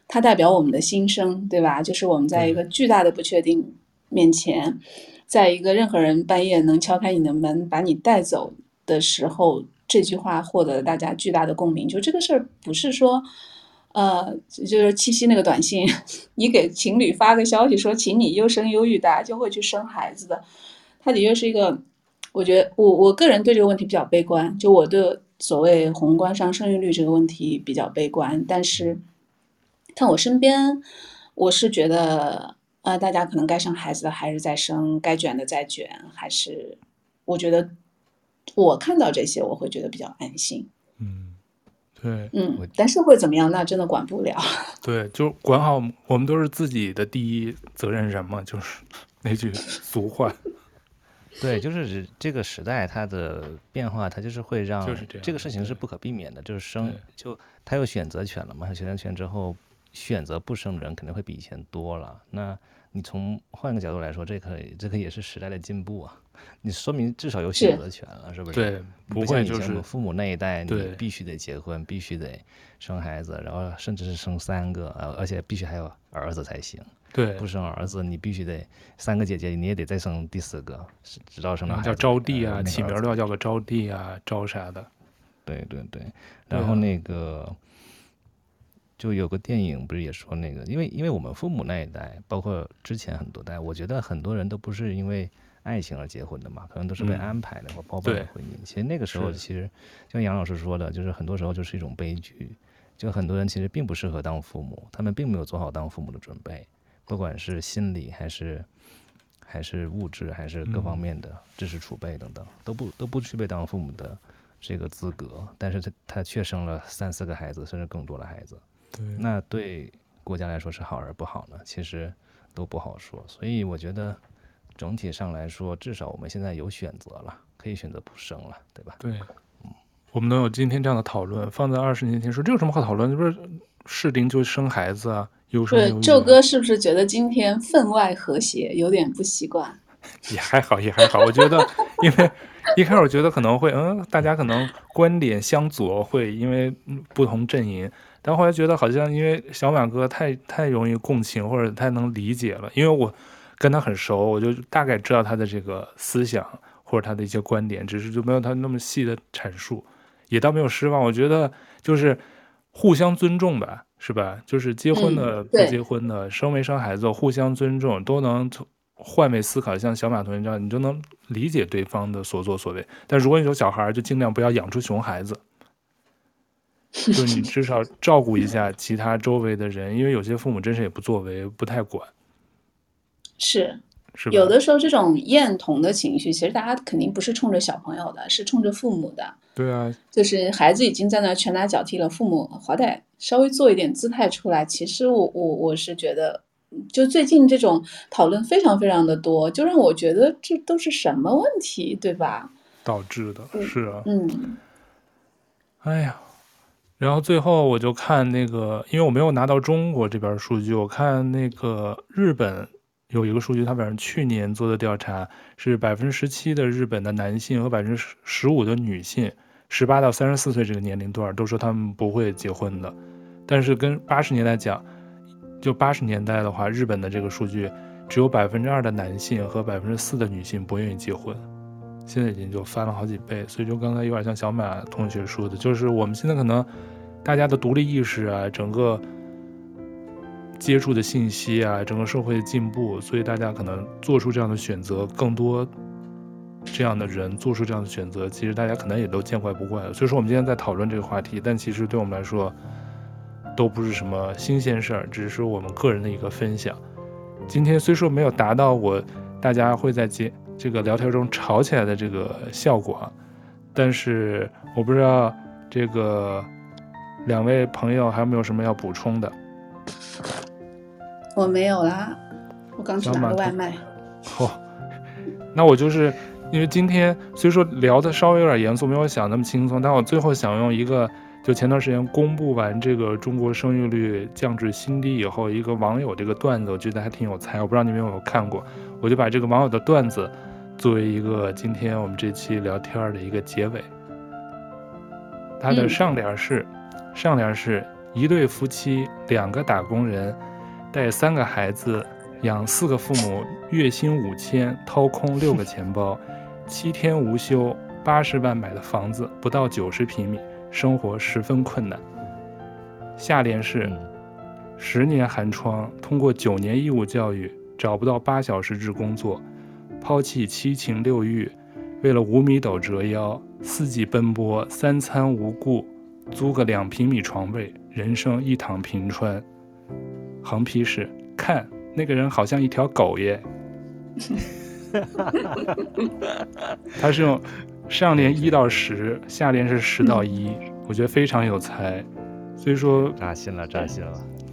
它代表我们的心声，对吧？就是我们在一个巨大的不确定面前，在一个任何人半夜能敲开你的门把你带走的时候。这句话获得了大家巨大的共鸣。就这个事儿，不是说，呃，就是七夕那个短信，你给情侣发个消息说，请你优生优育，大家就会去生孩子的。它的确是一个，我觉得我我个人对这个问题比较悲观。就我对所谓宏观上生育率这个问题比较悲观。但是，看我身边，我是觉得，呃，大家可能该生孩子的还是在生，该卷的在卷，还是我觉得。我看到这些，我会觉得比较安心。嗯，对，嗯，但是会怎么样？那真的管不了。对，就管好我们都是自己的第一责任人嘛，就是那句俗话。对，就是这个时代它的变化，它就是会让这个事情是不可避免的，就是生就他有选择权了嘛，选择权之后，选择不生的人肯定会比以前多了。那你从换个角度来说，这可这可也是时代的进步啊。你说明至少有选择权了，是，是不是？对，不会就是父母那一代，你必须得结婚，必须得生孩子，然后甚至是生三个，呃，而且必须还有儿子才行。对，不生儿子，你必须得三个姐姐，你也得再生第四个，直到生到孩子。叫招娣啊，起名都要叫个招娣啊，招啥的。对对对，然后那个就有个电影不是也说那个，因为因为我们父母那一代，包括之前很多代，我觉得很多人都不是因为。爱情而结婚的嘛，可能都是被安排的或包办的婚姻。其实那个时候，其实像杨老师说的，就是很多时候就是一种悲剧。就很多人其实并不适合当父母，他们并没有做好当父母的准备，不管是心理还是还是物质还是各方面的知识储备等等，都不都不具备当父母的这个资格。但是他他却生了三四个孩子，甚至更多的孩子。对，那对国家来说是好而不好呢？其实都不好说。所以我觉得。整体上来说，至少我们现在有选择了，可以选择不生了，对吧？对，嗯，我们能有今天这样的讨论，放在二十年前说，这有什么好讨论？这不是适龄就生孩子啊，优生优育。对，宙哥是不是觉得今天分外和谐，有点不习惯？也还好，也还好。我觉得，因为一开始我觉得可能会，嗯，大家可能观点相左，会因为不同阵营。但后来觉得好像因为小马哥太太容易共情，或者太能理解了，因为我。跟他很熟，我就大概知道他的这个思想或者他的一些观点，只是就没有他那么细的阐述，也倒没有失望。我觉得就是互相尊重吧，是吧？就是结婚的、不结婚的、生没生孩子，互相尊重，都能从换位思考。像小马同学这样，你就能理解对方的所作所为。但如果你有小孩，就尽量不要养出熊孩子，就你至少照顾一下其他周围的人，因为有些父母真是也不作为，不太管。是，有的时候这种厌童的情绪，其实大家肯定不是冲着小朋友的，是冲着父母的。对啊，就是孩子已经在那拳打脚踢了，父母好歹稍微做一点姿态出来。其实我我我是觉得，就最近这种讨论非常非常的多，就让我觉得这都是什么问题，对吧？导致的是啊，嗯，哎呀，然后最后我就看那个，因为我没有拿到中国这边数据，我看那个日本有一个数据，他反正去年做的调查是百分之十七的日本的男性和百分之十五的女性，十八到三十四岁这个年龄段都说他们不会结婚的。但是跟八十年代讲，就八十年代的话，日本的这个数据只有百分之二的男性和百分之四的女性不愿意结婚。现在已经就翻了好几倍，所以就刚才有点像小马同学说的，就是我们现在可能大家的独立意识啊，整个接触的信息啊，整个社会的进步，所以大家可能做出这样的选择，更多这样的人做出这样的选择，其实大家可能也都见怪不怪了。所以说我们今天在讨论这个话题，但其实对我们来说都不是什么新鲜事儿，只是我们个人的一个分享。今天虽说没有达到我大家会在接。这个聊天中吵起来的这个效果，但是我不知道这个两位朋友还有没有什么要补充的？我没有啦，我刚去拿个外卖。哦，那我就是因为今天虽说聊的稍微有点严肃，没有想那么轻松，但我最后想用一个，就前段时间公布完这个中国生育率降至新低以后，一个网友这个段子，我觉得还挺有才，我不知道你们有没有看过，我就把这个网友的段子。作为一个今天我们这期聊天的一个结尾，它的上联是：上联是一对夫妻，两个打工人，带三个孩子，养四个父母，月薪五千，掏空六个钱包，七天无休，八十万买的房子不到九十平米，生活十分困难。下联是：十年寒窗，通过九年义务教育，找不到八小时制工作。抛弃七情六欲，为了五米斗折腰，四季奔波，三餐无故，租个两平米床位，人生一躺平川。横批是：看那个人好像一条狗耶。他是用上联一到十，下联是十到一，我觉得非常有才。所以说，扎心了，扎心了，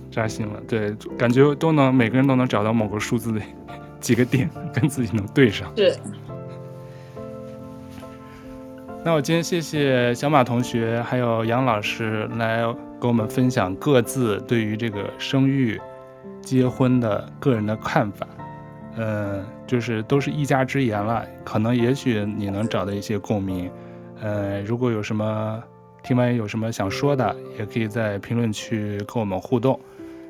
扎心了。对，感觉都能每个人都能找到某个数字的。几个点跟自己能对上。是。那我今天谢谢小马同学还有杨老师来跟我们分享各自对于这个生育、结婚的个人的看法。嗯，就是都是一家之言了，可能也许你能找到一些共鸣。呃，如果有什么听完有什么想说的，也可以在评论区跟我们互动。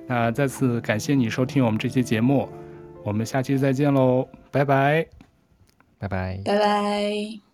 那再次感谢你收听我们这期节目。我们下期再见喽，拜拜，拜拜，拜拜。